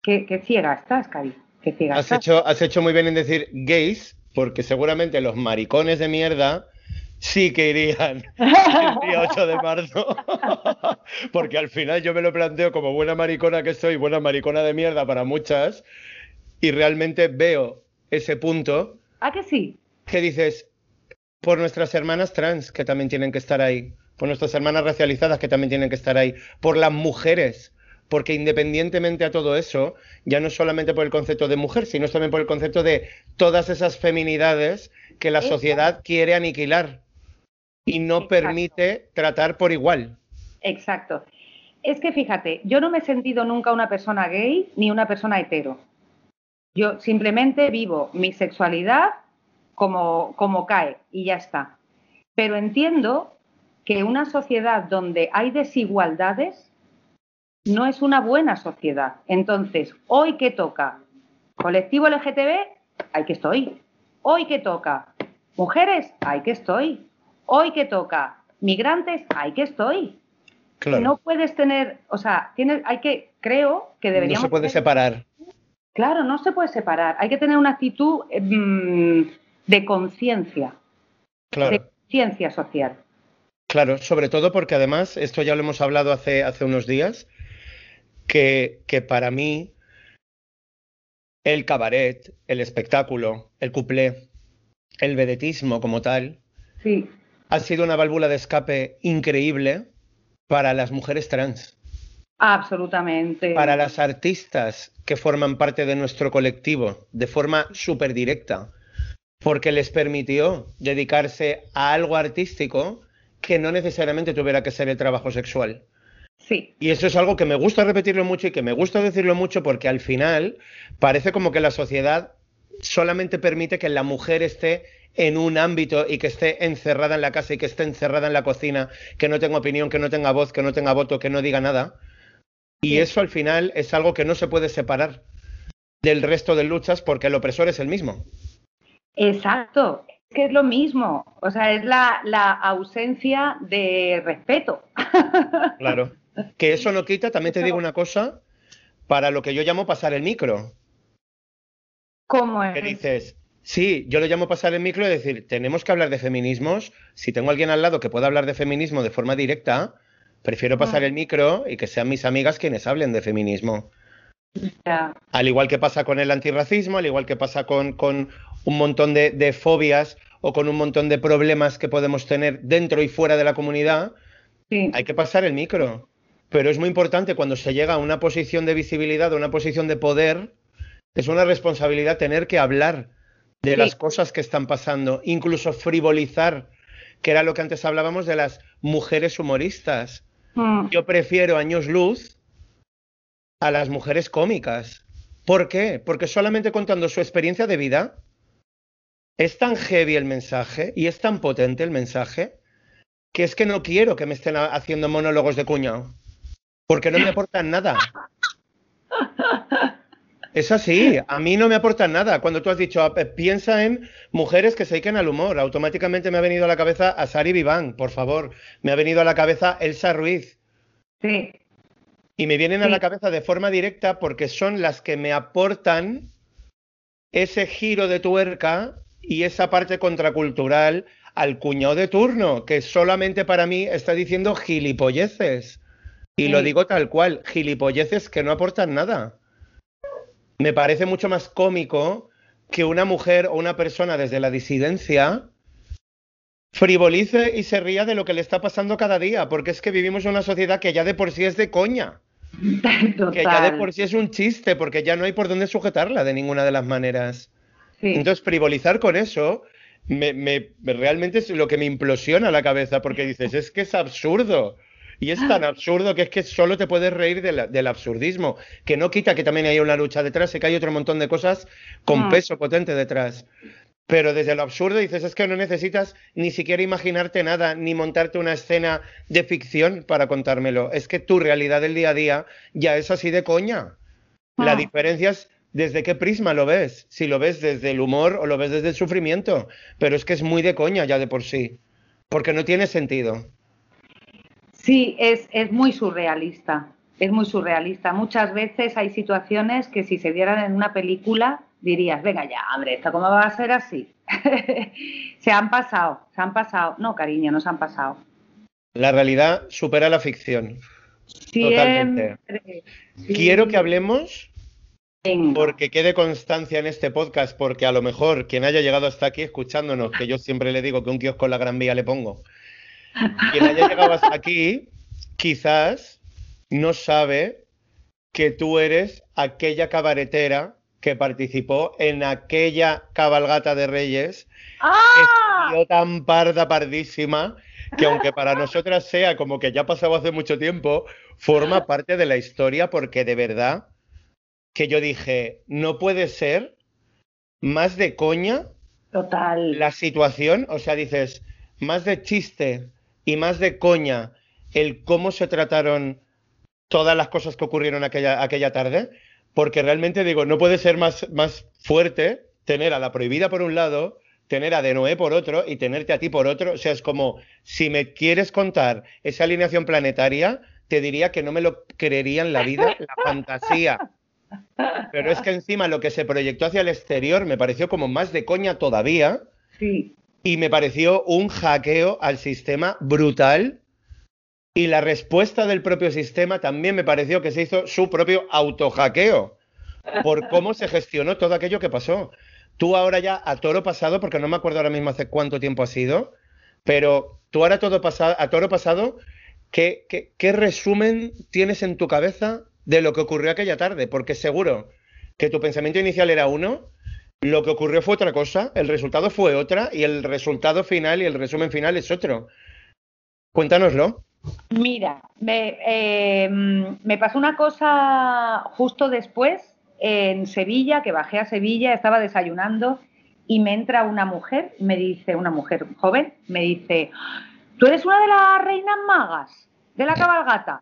qué, ciega estás, Cari. Qué ciega has, Hecho, has hecho muy bien en decir gays, porque seguramente los maricones de mierda sí que irían el día 8 de marzo. porque al final yo me lo planteo como buena maricona que soy, buena maricona de mierda para muchas, y realmente veo ese punto. ¿A que sí? Que dices, por nuestras hermanas trans que también tienen que estar ahí por nuestras hermanas racializadas que también tienen que estar ahí, por las mujeres, porque independientemente a todo eso, ya no solamente por el concepto de mujer, sino también por el concepto de todas esas feminidades que la sociedad quiere aniquilar y no permite tratar por igual. Exacto. Es que fíjate, yo no me he sentido nunca una persona gay ni una persona hetero. Yo simplemente vivo mi sexualidad como, como cae y ya está. Pero entiendo que una sociedad donde hay desigualdades no es una buena sociedad. Entonces, hoy que toca colectivo LGTB, hay que estoy. Hoy que toca mujeres, hay que estoy. Hoy que toca migrantes, hay que estoy. No puedes tener, o sea, tienes, hay que, creo que deberíamos. No se puede separar. Claro, no se puede separar. Hay que tener una actitud mm, de conciencia. Claro. De conciencia social. Claro, sobre todo porque además, esto ya lo hemos hablado hace, hace unos días, que, que para mí el cabaret, el espectáculo, el cuplé, el vedetismo como tal, sí. ha sido una válvula de escape increíble para las mujeres trans. Absolutamente. Para las artistas que forman parte de nuestro colectivo de forma súper directa, porque les permitió dedicarse a algo artístico que no necesariamente tuviera que ser el trabajo sexual. Sí. Y eso es algo que me gusta repetirlo mucho y que me gusta decirlo mucho porque al final parece como que la sociedad solamente permite que la mujer esté en un ámbito y que esté encerrada en la casa y que esté encerrada en la cocina, que no tenga opinión, que no tenga voz, que no tenga voto, que no diga nada. Y eso al final es algo que no se puede separar del resto de luchas porque el opresor es el mismo. Exacto, que es lo mismo, o sea, es la, ausencia de respeto. Claro, que eso no quita, también te digo una cosa, para lo que yo llamo pasar el micro. ¿Cómo es? Que dices, sí, yo lo llamo pasar el micro y decir, tenemos que hablar de feminismos, si tengo alguien al lado que pueda hablar de feminismo de forma directa, prefiero pasar ah. el micro y que sean mis amigas quienes hablen de feminismo. Al igual que pasa con el antirracismo, al igual que pasa con, con un montón de, fobias o con un montón de problemas que podemos tener dentro y fuera de la comunidad, hay que pasar el micro. Pero es muy importante cuando se llega a una posición de visibilidad, a una posición de poder, es una responsabilidad tener que hablar de las cosas que están pasando, incluso frivolizar, que era lo que antes hablábamos de las mujeres humoristas. Mm. Yo prefiero años luz a las mujeres cómicas. ¿Por qué? Porque solamente contando su experiencia de vida es tan heavy el mensaje y es tan potente el mensaje que es que no quiero que me estén haciendo monólogos de cuñado. Porque no me aportan nada. Es así, a mí no me aportan nada. Cuando tú has dicho, piensa en mujeres que se dediquen al humor, automáticamente me ha venido a la cabeza a Sari Viván, por favor. Me ha venido a la cabeza Elsa Ruiz. Sí. Y me vienen a la cabeza de forma directa porque son las que me aportan ese giro de tuerca y esa parte contracultural al cuñado de turno, que solamente para mí está diciendo gilipolleces. Y lo digo tal cual, gilipolleces que no aportan nada. me parece mucho más cómico que una mujer o una persona desde la disidencia frivolice y se ría de lo que le está pasando cada día, porque es que vivimos en una sociedad que ya de por sí es de coña. Que ya de por sí es un chiste, porque ya no hay por dónde sujetarla de ninguna de las maneras. Entonces, frivolizar con eso me, realmente es lo que me implosiona la cabeza, porque dices, es que es absurdo. Y es tan absurdo que es que solo te puedes reír del absurdismo, que no quita que también hay una lucha detrás y que hay otro montón de cosas con mm. peso potente detrás. Pero desde lo absurdo dices, es que no necesitas ni siquiera imaginarte nada, ni montarte una escena de ficción para contármelo. Es que tu realidad del día a día ya es así de coña. La ah. diferencia es desde qué prisma lo ves, si lo ves desde el humor o lo ves desde el sufrimiento. Pero es que es muy de coña ya de por sí, porque no tiene sentido. Sí, es, es muy surrealista, es muy surrealista. Muchas veces hay situaciones que si se dieran en una película dirías, venga ya, hombre, ¿esto cómo va a ser así? se han pasado, se han pasado. No, cariño, no se han pasado. La realidad supera la ficción. Totalmente. Quiero que hablemos porque quede constancia en este podcast, porque a lo mejor quien haya llegado hasta aquí escuchándonos, que yo siempre le digo que un kiosco en la Gran Vía le pongo, quien haya llegado hasta aquí, quizás no sabe que tú eres aquella cabaretera que participó en aquella cabalgata de Reyes, ¡Ah! que tan parda, pardísima, que aunque para nosotras sea como que ya pasado hace mucho tiempo, forma parte de la historia porque de verdad que yo dije, no puede ser más de coña Total. la situación, o sea, dices, más de chiste y más de coña el cómo se trataron todas las cosas que ocurrieron aquella, aquella tarde, porque realmente digo, no puede ser más, más fuerte tener a la prohibida por un lado, tener a De Noé por otro y tenerte a ti por otro. O sea, es como, si me quieres contar esa alineación planetaria, te diría que no me lo creería en la vida, la fantasía. Pero es que encima lo que se proyectó hacia el exterior me pareció como más de coña todavía. Sí. Y me pareció un hackeo al sistema brutal y la respuesta del propio sistema también me pareció que se hizo su propio autohackeo por cómo se gestionó todo aquello que pasó. Tú ahora ya a toro pasado, porque no me acuerdo ahora mismo hace cuánto tiempo ha sido, pero tú ahora todo pasado, a toro pasado, ¿qué, qué, resumen tienes en tu cabeza de lo que ocurrió aquella tarde? Porque seguro que tu pensamiento inicial era uno, lo que ocurrió fue otra cosa, el resultado fue otra y el resultado final y el resumen final es otro. Cuéntanoslo. Mira, eh, me, pasó una cosa justo después en Sevilla, que bajé a Sevilla, estaba desayunando y me entra una mujer, me dice, una mujer joven, me dice, ¿tú eres una de las reinas magas de la cabalgata?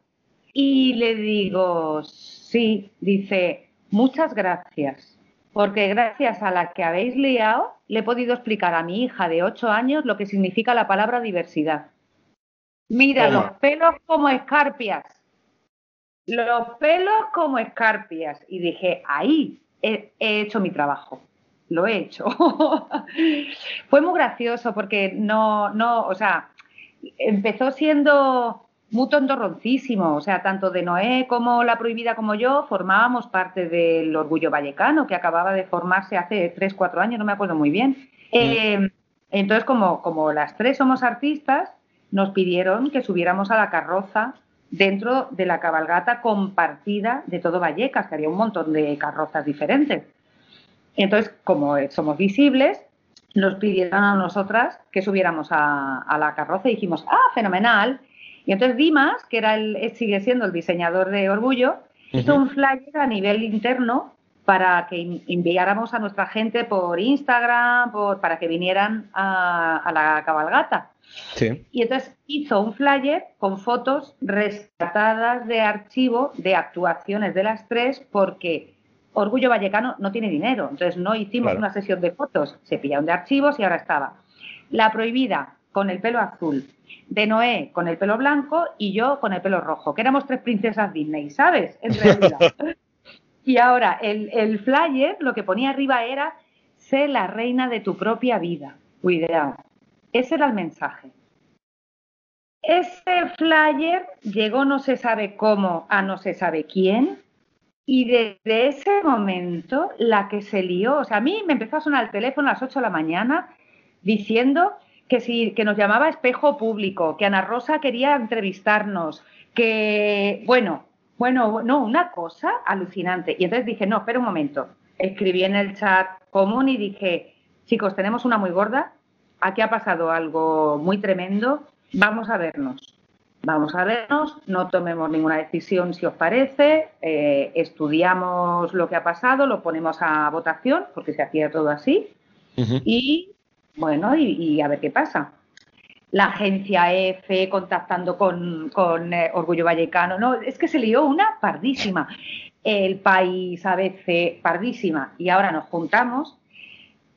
Y le digo, sí, dice, muchas gracias, porque gracias a la que habéis liado, le he podido explicar a mi hija de 8 años lo que significa la palabra diversidad. Mira, los pelos como escarpias. Los pelos como escarpias. Y dije, ahí he, hecho mi trabajo. Lo he hecho. Fue muy gracioso porque no, no, o sea, empezó siendo muy tontorroncísimo. O sea, tanto de Noé como La Prohibida como yo formábamos parte del Orgullo Vallecano, que acababa de formarse hace tres, cuatro años, no me acuerdo muy bien. Eh, entonces, como, como las tres somos artistas, nos pidieron que subiéramos a la carroza dentro de la cabalgata compartida de todo Vallecas, que había un montón de carrozas diferentes. Entonces, como somos visibles, nos pidieron a nosotras que subiéramos a, la carroza y dijimos, ah, fenomenal. Y entonces Dimas, que era el, sigue siendo el diseñador de Orgullo, hizo un flyer a nivel interno para que enviáramos a nuestra gente por Instagram, para que vinieran a la cabalgata. Y entonces hizo un flyer con fotos rescatadas de archivo de actuaciones de las tres porque Orgullo Vallecano no tiene dinero. Entonces no hicimos una sesión de fotos, se pillaron de archivos y ahora estaba. La prohibida con el pelo azul, de Noé con el pelo blanco y yo con el pelo rojo, que éramos tres princesas Disney, ¿sabes? En realidad. y ahora el, el flyer lo que ponía arriba era sé la reina de tu propia vida. Cuidado. Ese era el mensaje. Ese flyer llegó no se sabe cómo a no se sabe quién Y desde ese momento, la que se lió, o sea, a mí me empezó a sonar el teléfono a las 8 de la mañana diciendo que, si, que nos llamaba espejo público, que Ana Rosa quería entrevistarnos, que, bueno, bueno, no, una cosa alucinante. Y entonces dije, no, espera un momento. Escribí en el chat común y dije, chicos, tenemos una muy gorda, aquí ha pasado algo muy tremendo, vamos a vernos. Vamos a vernos, no tomemos ninguna decisión si os parece, eh, estudiamos lo que ha pasado, lo ponemos a votación, porque se hacía todo así, y bueno, y, a ver qué pasa. La agencia EFE contactando con, eh, Orgullo Vallecano, no, es que se lió una pardísima. El país a veces pardísima. Y ahora nos juntamos.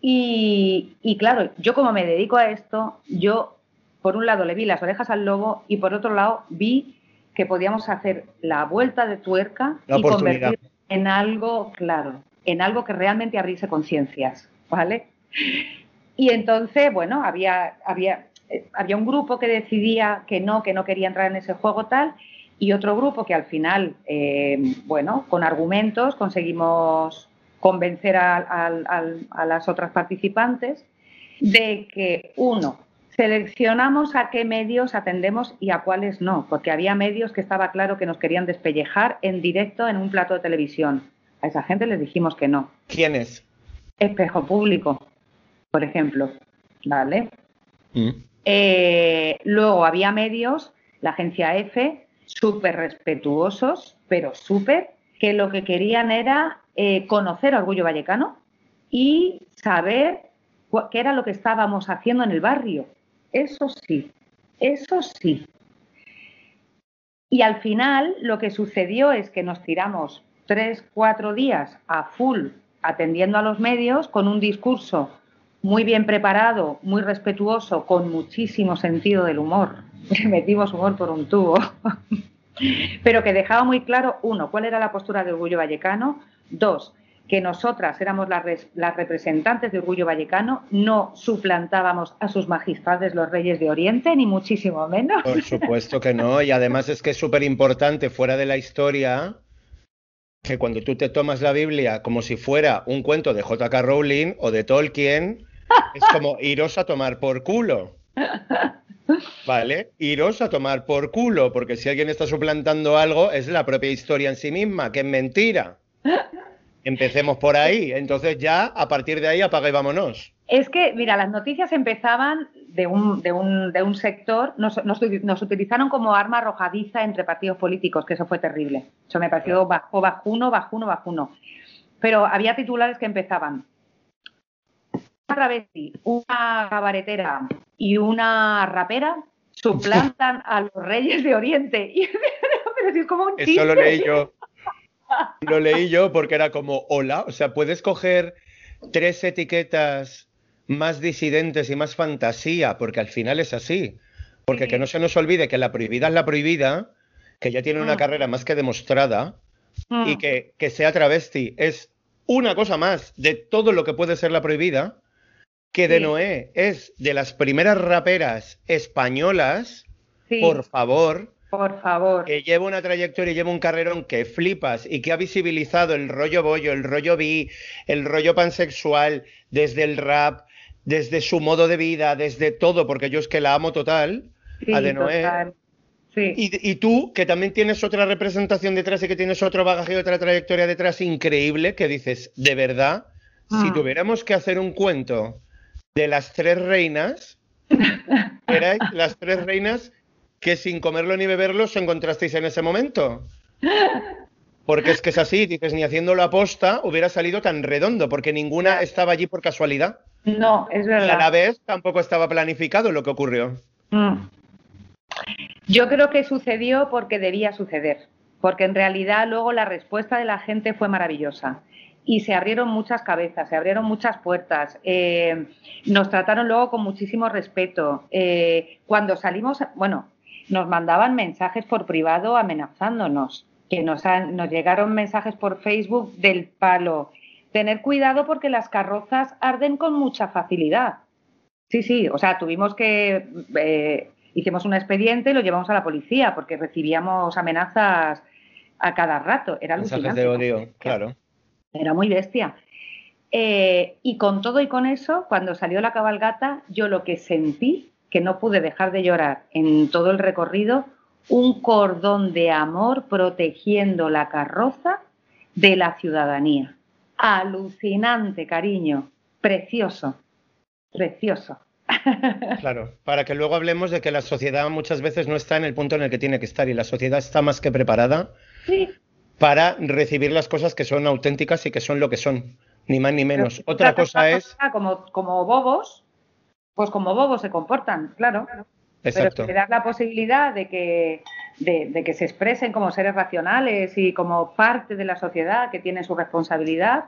Y, y claro, yo como me dedico a esto, yo por un lado le vi las orejas al lobo y por otro lado vi que podíamos hacer la vuelta de tuerca y convertir en algo, claro, en algo que realmente abriese conciencias, ¿vale? Y entonces, bueno, había, había, eh, había un grupo que decidía que no, que no quería entrar en ese juego tal, y otro grupo que al final, eh, bueno, con argumentos conseguimos convencer a las otras participantes de que, uno, Seleccionamos a qué medios atendemos y a cuáles no, porque había medios que estaba claro que nos querían despellejar en directo en un plato de televisión. A esa gente les dijimos que no. ¿Quiénes? Espejo Público, por ejemplo. ¿Vale? Mm. Eh, luego había medios, la agencia F, súper respetuosos, pero súper, que lo que querían era eh, conocer Orgullo Vallecano y saber qué era lo que estábamos haciendo en el barrio eso sí, eso sí. Y al final lo que sucedió es que nos tiramos tres, cuatro días a full atendiendo a los medios con un discurso muy bien preparado, muy respetuoso, con muchísimo sentido del humor. Metimos humor por un tubo. Pero que dejaba muy claro, uno, cuál era la postura de Orgullo Vallecano, dos, que nosotras éramos las, representantes de Orgullo Vallecano, no suplantábamos a sus majestades los reyes de Oriente, ni muchísimo menos. Por supuesto que no, y además es que es súper importante fuera de la historia que cuando tú te tomas la Biblia como si fuera un cuento de J.K. Rowling o de Tolkien, es como iros a tomar por culo. ¿Vale? Iros a tomar por culo, porque si alguien está suplantando algo, es la propia historia en sí misma, que es mentira. Empecemos por ahí. Entonces ya a partir de ahí apaga y vámonos. Es que, mira, las noticias empezaban de un, de un, de un sector, nos, nos, utilizaron como arma arrojadiza entre partidos políticos, que eso fue terrible. Eso me pareció bajo, bajuno, bajuno, bajuno. Pero había titulares que empezaban. Una travesti, una cabaretera y una rapera suplantan a los reyes de Oriente. Y, pero es como un chiste. Eso lo leí yo. Lo leí yo porque era como, hola, o sea, puedes coger tres etiquetas más disidentes y más fantasía, porque al final es así. Porque que no se nos olvide que la prohibida es la prohibida, que ya tiene una mm. carrera más que demostrada, y mm. que, que sea travesti es una cosa más de todo lo que puede ser la prohibida, que de Noé es de las primeras raperas españolas, por favor, por favor. Que lleva una trayectoria y lleva un carrerón que flipas y que ha visibilizado el rollo bollo, el rollo bi, el rollo pansexual, desde el rap, desde su modo de vida, desde todo, porque yo es que la amo total, a de Noé. Sí. Y, tú, que también tienes otra representación detrás y que tienes otro bagaje y otra trayectoria detrás increíble, que dices, de verdad, si mm. tuviéramos que hacer un cuento de las tres reinas, erais las tres reinas que sin comerlo ni beberlo os encontrasteis en ese momento. Porque es que es así, dices, ni haciéndolo aposta hubiera salido tan redondo, porque ninguna estaba allí por casualidad. No, es verdad. Y a la vez tampoco estaba planificado lo que ocurrió. Mm. Yo creo que sucedió porque debía suceder, porque en realidad luego la respuesta de la gente fue maravillosa y se abrieron muchas cabezas, se abrieron muchas puertas, eh, nos trataron luego con muchísimo respeto. Eh, cuando salimos, bueno, nos mandaban mensajes por privado amenazándonos, que nos, nos llegaron mensajes por Facebook del palo. Tener cuidado porque las carrozas arden con mucha facilidad. Sí, sí, o sea, tuvimos que, eh, hicimos un expediente y lo llevamos a la policía porque recibíamos amenazas a cada rato. Era Mensajes de odio, claro. Era muy bestia. Eh, y con todo y con eso, cuando salió la cabalgata, yo lo que sentí, que no pude dejar de llorar en todo el recorrido, un cordón de amor protegiendo la carroza de la ciudadanía. Alucinante, cariño. Precioso. Precioso. Claro, para que luego hablemos de que la sociedad muchas veces no está en el punto en el que tiene que estar y la sociedad está más que preparada para recibir las cosas que son auténticas y que son lo que son, ni más ni menos. Otra cosa es... Como, como bobos, pues como bobos se comportan, claro. Exacto. Pero si das la posibilidad de que, de, que se expresen como seres racionales y como parte de la sociedad que tiene su responsabilidad,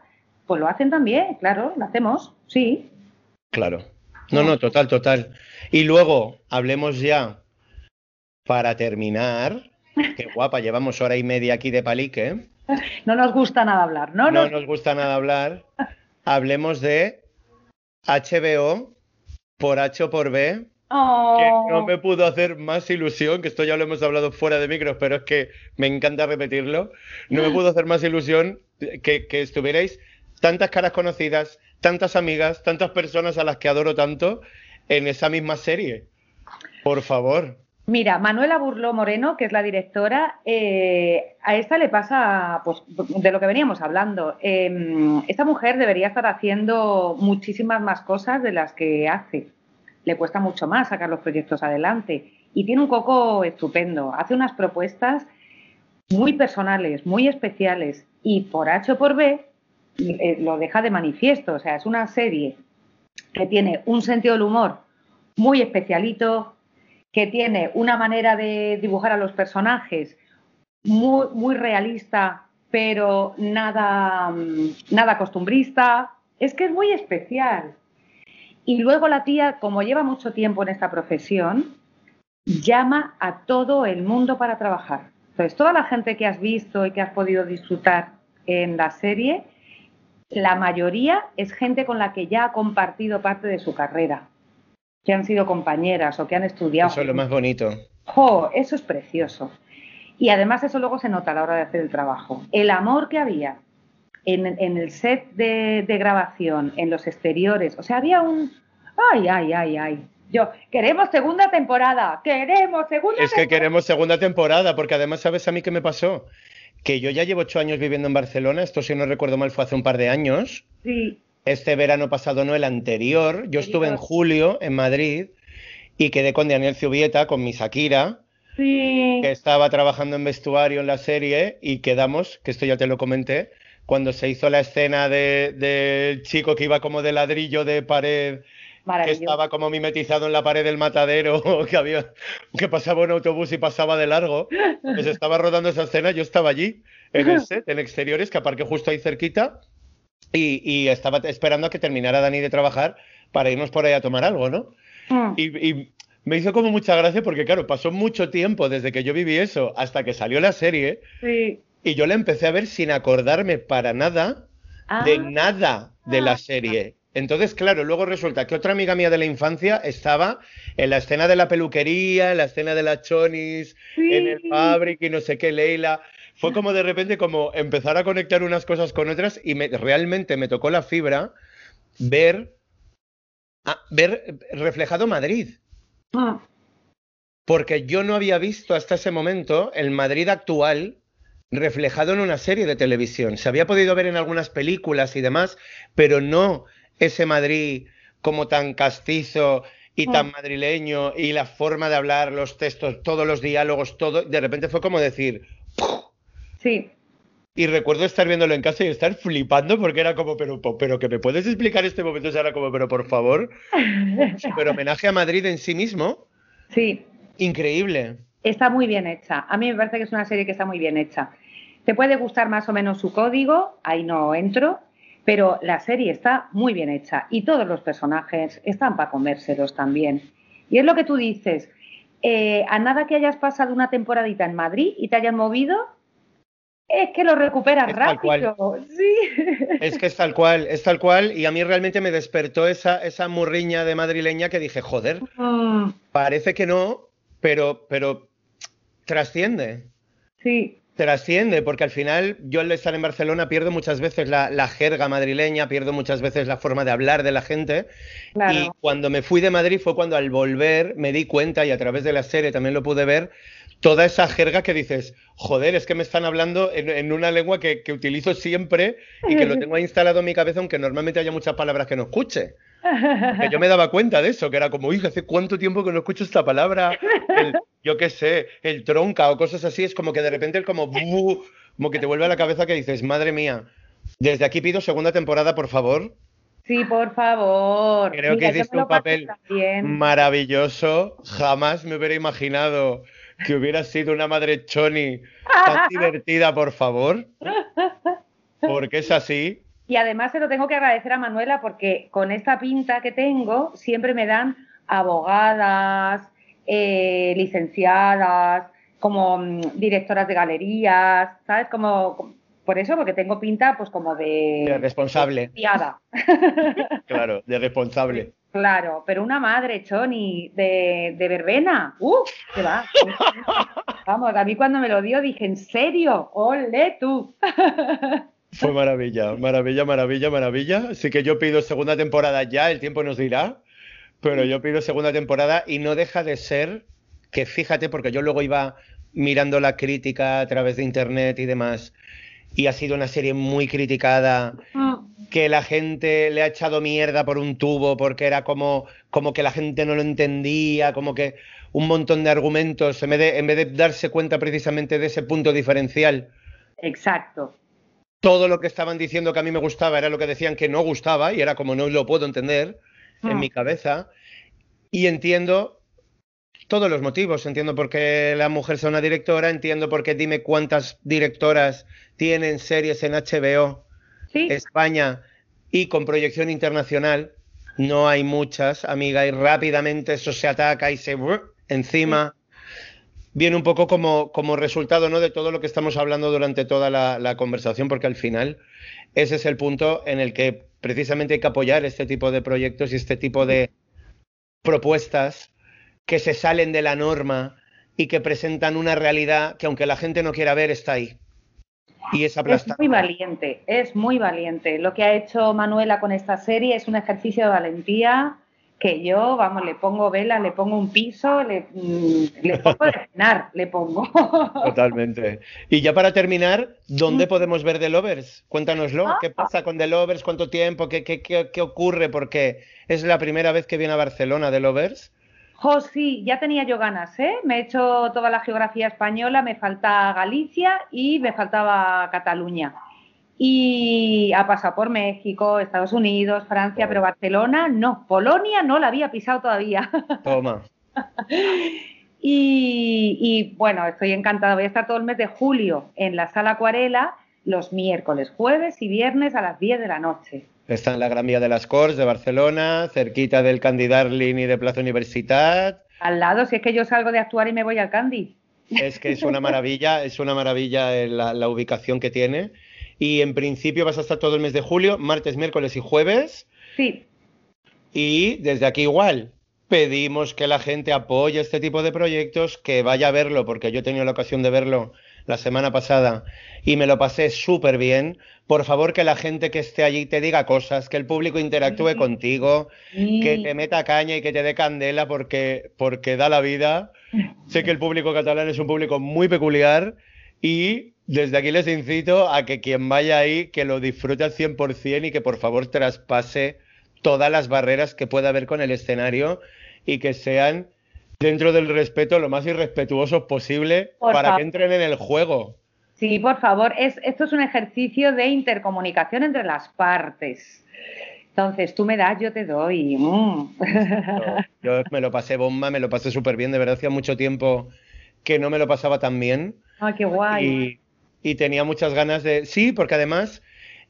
pues lo hacen también, claro, lo hacemos, sí. Claro. No, no, total, total. Y luego, hablemos ya, para terminar, qué guapa, llevamos hora y media aquí de palique. No nos gusta nada hablar, ¿no? No nos gusta nada hablar. Hablemos de HBO por H o por B, que no me pudo hacer más ilusión, que esto ya lo hemos hablado fuera de micros, pero es que me encanta repetirlo. No me pudo hacer más ilusión que, que estuvierais tantas caras conocidas, tantas amigas, tantas personas a las que adoro tanto en esa misma serie. Por favor. Mira, Manuela Burló Moreno, que es la directora, eh, a esta le pasa, pues, de lo que veníamos hablando. Em, esta mujer debería estar haciendo muchísimas más cosas de las que hace. Le cuesta mucho más sacar los proyectos adelante. Y tiene un coco estupendo. Hace unas propuestas muy personales, muy especiales. Y por H o por B, eh, lo deja de manifiesto. O sea, es una serie que tiene un sentido del humor muy especialito, que tiene una manera de dibujar a los personajes muy, realista, pero nada, mm, nada costumbrista. Es que es muy especial. Y luego la tía, como lleva mucho tiempo en esta profesión, llama a todo el mundo para trabajar. Entonces, toda la gente que has visto y que has podido disfrutar en la serie, la mayoría es gente con la que ya ha compartido parte de su carrera, que han sido compañeras o que han estudiado. Eso es lo más bonito. ¡Jo! Eso es precioso. Y además eso luego se nota a la hora de hacer el trabajo. El amor que había en, el set de, grabación, en los exteriores, o sea, había un... ¡Ay, ay, ay, ay! Yo, queremos segunda temporada, queremos segunda Es que queremos segunda temporada, porque además, ¿sabes a mí qué me pasó? que yo ya llevo ocho años viviendo en Barcelona, esto si no recuerdo mal fue hace un par de años. Sí. Este verano pasado, no el anterior. Yo estuve en julio en Madrid y quedé con Daniel Zubieta, con mi Shakira, sí. que estaba trabajando en vestuario en la serie y quedamos, que esto ya te lo comenté, cuando se hizo la escena del de chico que iba como de ladrillo de pared que estaba como mimetizado en la pared del matadero, que había que pasaba un autobús y pasaba de largo. Pues estaba rodando esa escena, yo estaba allí en el set, en exteriores, que aparqué justo ahí cerquita, y, estaba esperando a que terminara Dani de trabajar para irnos por ahí a tomar algo, ¿no? Mm. Y, me hizo como mucha gracia porque, claro, pasó mucho tiempo desde que yo viví eso hasta que salió la serie. Y yo la empecé a ver sin acordarme para nada de ah. nada de la serie. Entonces, claro, luego resulta que otra amiga mía de la infancia estaba en la escena de la peluquería, en la escena de la chonis, en el fabric y no sé qué, Leila. Fue como de repente como empezar a conectar unas cosas con otras y realmente me tocó la fibra ver, ah, ver reflejado Madrid. Ah. Porque yo no había visto hasta ese momento el Madrid actual reflejado en una serie de televisión. Se había podido ver en algunas películas y demás, pero no ese Madrid como tan castizo y tan mm. madrileño y la forma de hablar, los textos, todos los diálogos, todo, de repente fue como decir... Sí. Y recuerdo estar viéndolo en casa y estar flipando porque era como, pero, pero que me puedes explicar este momento, o sea, era como, pero por favor, pero homenaje a Madrid en sí mismo. Sí. Increíble. Está muy bien hecha. A mí me parece que es una serie que está muy bien hecha. Te puede gustar más o menos su código, ahí no entro, pero la serie está muy bien hecha y todos los personajes están para comérselos también. Y es lo que tú dices, eh, a nada que hayas pasado una temporadita en Madrid y te hayan movido, es que lo recuperas rápido. Sí. Es que es tal cual, es tal cual. Y a mí realmente me despertó esa, esa murriña de madrileña que dije, joder, mm. parece que no, pero, pero trasciende. Sí. trasciende, porque al final yo al estar en Barcelona pierdo muchas veces la, la, jerga madrileña, pierdo muchas veces la forma de hablar de la gente. Claro. Y cuando me fui de Madrid fue cuando al volver me di cuenta, y a través de la serie también lo pude ver, toda esa jerga que dices, joder, es que me están hablando en, en una lengua que, que, utilizo siempre y que lo tengo instalado en mi cabeza, aunque normalmente haya muchas palabras que no escuche. Que yo me daba cuenta de eso, que era como, hija, hace cuánto tiempo que no escucho esta palabra, el, yo qué sé, el tronca o cosas así, es como que de repente es como, como que te vuelve a la cabeza que dices, madre mía, desde aquí pido segunda temporada, por favor. Sí, por favor. Creo Mira, que hiciste un papel maravilloso. Jamás me hubiera imaginado que hubiera sido una madre choni tan divertida, por favor. Porque es así. Y además se lo tengo que agradecer a Manuela porque con esta pinta que tengo siempre me dan abogadas, eh, licenciadas, como mm, directoras de galerías, ¿sabes? Como, por eso, porque tengo pinta pues como de... De responsable. De claro, de responsable. Claro, pero una madre, Choni, de, de verbena. ¡Uh! ¿Qué va? Vamos, a mí cuando me lo dio dije, ¿en serio? ¡Ole tú! Fue maravilla, maravilla, maravilla, maravilla. Así que yo pido segunda temporada ya, el tiempo nos dirá, pero yo pido segunda temporada y no deja de ser que fíjate, porque yo luego iba mirando la crítica a través de internet y demás, y ha sido una serie muy criticada, que la gente le ha echado mierda por un tubo porque era como, como que la gente no lo entendía, como que un montón de argumentos, en vez de, en vez de darse cuenta precisamente de ese punto diferencial. Exacto todo lo que estaban diciendo que a mí me gustaba era lo que decían que no gustaba y era como no lo puedo entender en Ah. mi cabeza. Y entiendo todos los motivos. Entiendo por qué la mujer sea una directora, entiendo por qué dime cuántas directoras tienen series en HBO, ¿Sí? España y con proyección internacional. No hay muchas, amiga, y rápidamente eso se ataca y se encima. Viene un poco como, como resultado ¿no? de todo lo que estamos hablando durante toda la, la conversación, porque al final ese es el punto en el que precisamente hay que apoyar este tipo de proyectos y este tipo de propuestas que se salen de la norma y que presentan una realidad que aunque la gente no quiera ver está ahí. Y es Es aplastante. muy valiente, es muy valiente. Lo que ha hecho Manuela con esta serie es un ejercicio de valentía que yo, vamos, le pongo vela, le pongo un piso, le, mm, le pongo de cenar, le pongo. Totalmente. Y ya para terminar, ¿dónde Mm. podemos ver The Lovers? Cuéntanoslo. Ah. ¿Qué pasa con The Lovers? ¿Cuánto tiempo? ¿Qué, qué, qué, qué ocurre? Porque es la primera vez que viene a Barcelona The Lovers. Jo, sí, ya tenía yo ganas, ¿eh? Me he hecho toda la geografía española, me falta Galicia y me faltaba Cataluña. Y ha pasado por México, Estados Unidos, Francia, pero Barcelona no. Polonia no la había pisado todavía. Toma. Y, y, bueno, estoy encantada. Voy a estar todo el mes de julio en la sala Acuarela, los miércoles, jueves y viernes a las 10 de la noche. Está en la Gran Vía de las Corts de Barcelona, cerquita del Candy Darling y de Plaza Universitat. Al lado, si es que yo salgo de actuar y me voy al Candy. Es que es una maravilla, es una maravilla eh, la, la ubicación que tiene. Y en principio vas a estar todo el mes de julio, martes, miércoles y jueves. Sí, Y desde aquí igual, pedimos que la gente apoye este tipo de proyectos, que vaya a verlo, porque yo he tenido la ocasión de verlo la semana pasada y me lo pasé súper bien. Por favor, que la gente que esté allí te diga cosas, que el público interactúe Sí. contigo, sí. que te meta caña y que te dé candela porque, porque da la vida. Sé que el público catalán es un público muy peculiar y desde aquí les incito a que quien vaya ahí, que lo disfrute al 100% y que por favor traspase todas las barreras que pueda haber con el escenario y que sean dentro del respeto lo más irrespetuosos posible Por para favor. que entren en el juego. Sí, por favor, es, esto es un ejercicio de intercomunicación entre las partes. Entonces, tú me das, yo te doy. Mm. Yo, yo me lo pasé bomba, me lo pasé súper bien, de verdad hacía mucho tiempo que no me lo pasaba tan bien. Ay, qué guay. y, y tenía muchas ganas de... Sí, porque además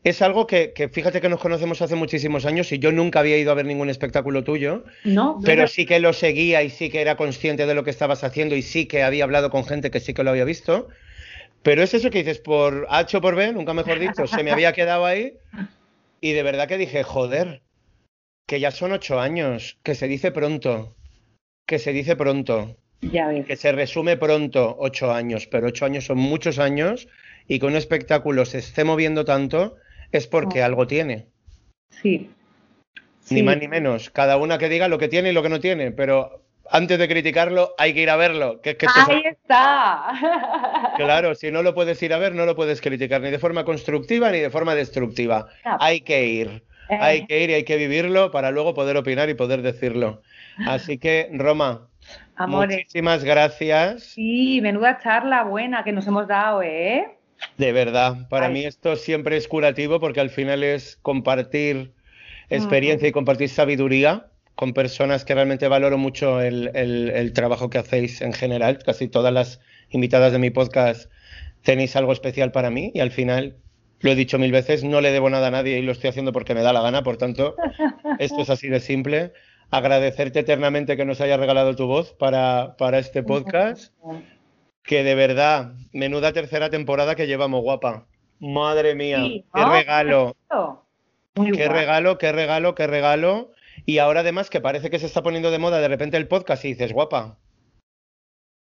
es algo que, que fíjate que nos conocemos hace muchísimos años y yo nunca había ido a ver ningún espectáculo tuyo, No, pero no, sí que lo seguía y sí que era consciente de lo que estabas haciendo y sí que había hablado con gente que sí que lo había visto. Pero es eso que dices, por H o por B, nunca mejor dicho, se me había quedado ahí y de verdad que dije, joder, que ya son ocho años, que se dice pronto, que se dice pronto. Ya ves. que se resume pronto ocho años, pero ocho años son muchos años y que un espectáculo se esté moviendo tanto es porque algo tiene. Sí. Ni Sí. más ni menos. Cada una que diga lo que tiene y lo que no tiene, pero antes de criticarlo hay que ir a verlo. Que Ahí está. Claro, si no lo puedes ir a ver, no lo puedes criticar ni de forma constructiva ni de forma destructiva. Ah. Hay que ir, Eh. hay que ir y hay que vivirlo para luego poder opinar y poder decirlo. Así que, Roma, Amores. muchísimas gracias. Sí, menuda charla buena que nos hemos dado, ¿eh? De verdad, para Ay. mí esto siempre es curativo porque al final es compartir experiencia y compartir sabiduría con personas que realmente valoro mucho el, el- el trabajo que hacéis en general. Casi todas las invitadas de mi podcast tenéis algo especial para mí y al final, lo he dicho mil veces, no le debo nada a nadie y lo estoy haciendo porque me da la gana, por tanto, esto es así de simple. Agradecerte eternamente que nos hayas regalado tu voz para, para este podcast. Que de verdad, menuda tercera temporada que llevamos, guapa. Madre mía, Sí, qué regalo, Muy qué guay. regalo, qué regalo, qué regalo. Y ahora además que parece que se está poniendo de moda de repente el podcast y dices, guapa,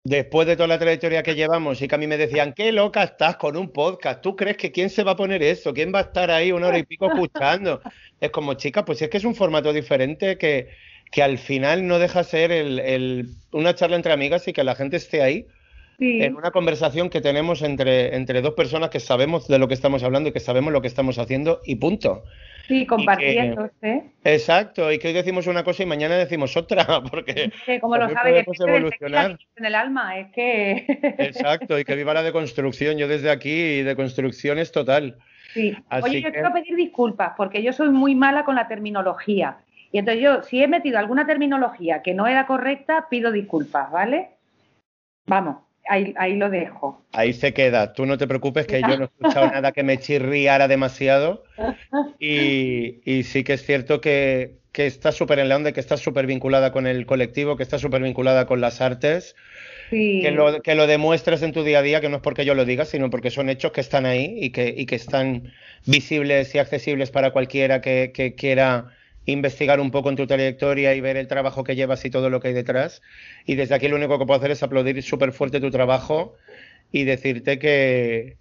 después de toda la trayectoria que llevamos y que a mí me decían, qué loca estás con un podcast, ¿tú crees que quién se va a poner eso? ¿Quién va a estar ahí una hora y pico escuchando? Es como, chica, pues es que es un formato diferente que, que al final no deja ser el- el- una charla entre amigas y que la gente esté ahí Sí. en una conversación que tenemos entre, entre dos personas que sabemos de lo que estamos hablando y que sabemos lo que estamos haciendo y punto. Sí, compartiéndose. Exacto, y que hoy decimos una cosa y mañana decimos otra, porque Que como lo también sabe que podemos existe del evolucionar. en el alma, es que exacto, y que viva la deconstrucción. Yo desde aquí de construcción es total. sí. Así Oye, yo que- quiero pedir disculpas porque yo soy muy mala con la terminología. Y entonces yo, si he metido alguna terminología que no era correcta, pido disculpas, ¿vale? Vamos, ahí, ahí lo dejo. Ahí se queda. Tú no te preocupes que yo no he escuchado nada que me chirriara demasiado. Y, y sí que es cierto que, que estás súper en la onda, que estás súper vinculada con el colectivo, que estás súper vinculada con las artes. Sí. que lo, que lo demuestres en tu día a día, que no es porque yo lo diga, sino porque son hechos que están ahí y que, y que están visibles y accesibles para cualquiera que, que quiera investigar un poco en tu trayectoria y ver el trabajo que llevas y todo lo que hay detrás. Y desde aquí lo único que puedo hacer es aplaudir súper fuerte tu trabajo y decirte que,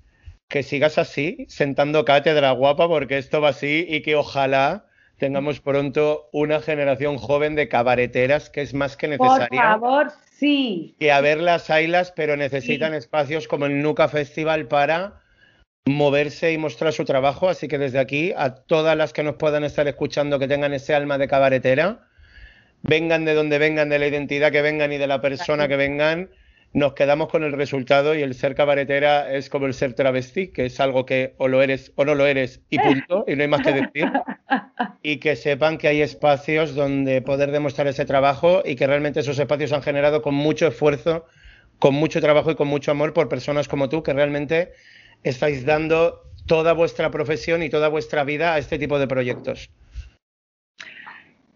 que sigas así, sentando cátedra guapa, porque esto va así y que ojalá tengamos pronto una generación joven de cabareteras que es más que Por necesaria favor, sí. que a verlas haylas, pero necesitan espacios como el Nuca Festival para moverse y mostrar su trabajo. Así que desde aquí, a todas las que nos puedan estar escuchando que tengan ese alma de cabaretera, vengan de donde vengan, de la identidad que vengan y de la persona que vengan, nos quedamos con el resultado y el ser cabaretera es como el ser travesti, que es algo que o lo eres o no lo eres y punto, y no hay más que decir. Y que sepan que hay espacios donde poder demostrar ese trabajo y que realmente esos espacios han generado con mucho esfuerzo, con mucho trabajo y con mucho amor por personas como tú que realmente estáis dando toda vuestra profesión y toda vuestra vida a este tipo de proyectos.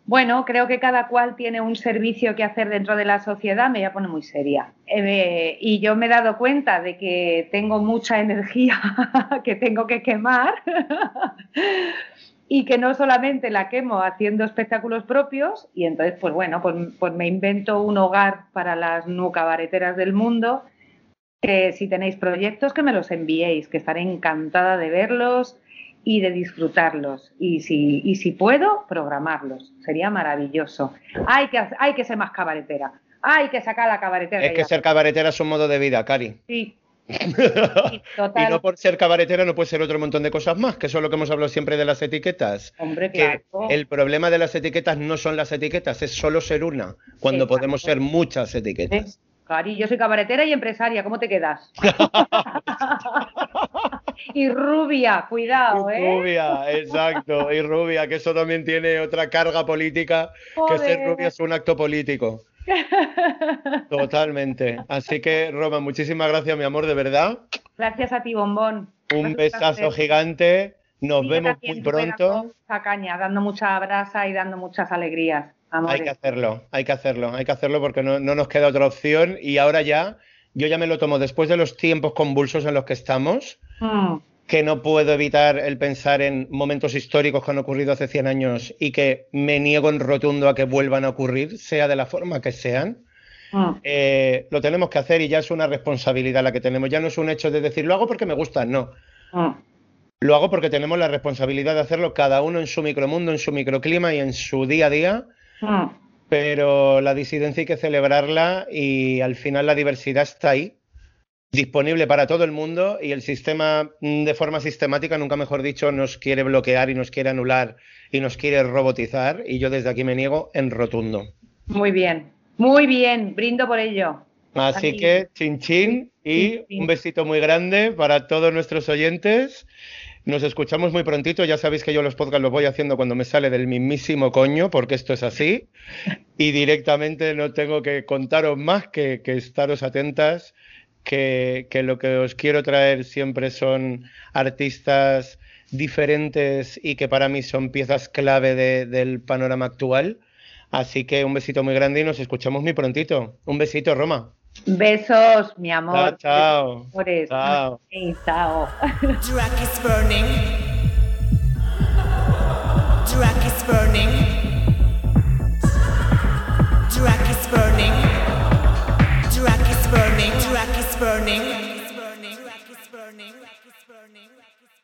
Bueno, creo que cada cual tiene un servicio que hacer dentro de la sociedad, me voy a poner muy seria. Eh, y yo me he dado cuenta de que tengo mucha energía que tengo que quemar y que no solamente la quemo haciendo espectáculos propios, y entonces, pues bueno, pues, pues me invento un hogar para las no cabareteras del mundo, que si tenéis proyectos que me los enviéis, que estaré encantada de verlos y de disfrutarlos. Y si, y si puedo, programarlos. Sería maravilloso. Hay que, hay que ser más cabaretera. Hay que sacar la cabaretera. Es que ya. ser cabaretera es un modo de vida, Cari. Sí, sí, Y no por ser cabaretera no puede ser otro montón de cosas más, que eso es lo que hemos hablado siempre de las etiquetas. Hombre, Que claro. el problema de las etiquetas no son las etiquetas, es solo ser una, cuando Exacto. podemos ser muchas etiquetas. Cari, yo soy cabaretera y empresaria, ¿cómo te quedas? y rubia, cuidado, ¿eh? Rubia, exacto, y rubia, que eso también tiene otra carga política, que ser rubia es un acto político. Totalmente. Así que, Roma, muchísimas gracias, mi amor, de verdad. Gracias a ti, bombón. Un besazo gigante. Nos vemos muy pronto. Mucha caña, dando mucha brasa y dando muchas alegrías. Amores. Hay que hacerlo, hay que hacerlo, hay que hacerlo porque no, no nos queda otra opción. Y ahora ya, yo ya me lo tomo después de los tiempos convulsos en los que estamos, Mm, que no puedo evitar el pensar en momentos históricos que han ocurrido hace 100 años y que me niego en rotundo a que vuelvan a ocurrir, sea de la forma que sean. mm. eh, lo tenemos que hacer y ya es una responsabilidad la que tenemos. Ya no es un hecho de decir, lo hago porque me gusta, no. Mm. Lo hago porque tenemos la responsabilidad de hacerlo cada uno en su micromundo, en su microclima y en su día a día. Mm. Pero la disidencia hay que celebrarla y al final la diversidad está ahí, disponible para todo el mundo y el sistema de forma sistemática, nunca mejor dicho, nos quiere bloquear y nos quiere anular y nos quiere robotizar y yo desde aquí me niego en rotundo. Muy bien, muy bien, brindo por ello. Así que chin chin y un besito muy grande para todos nuestros oyentes. Nos escuchamos muy prontito. Ya sabéis que yo los podcasts los voy haciendo cuando me sale del mismísimo coño, porque esto es así. Y directamente no tengo que contaros más que, estaros atentas, que, lo que os quiero traer siempre son artistas diferentes y que para mí son piezas clave del panorama actual. Así que un besito muy grande y nos escuchamos muy prontito. Un besito, Roma. Besos, mi amor. Chao, chao. Chao. chao. Is burning. Drag is burning. Drag is burning. Drag is burning. Drag is burning. Drag is burning.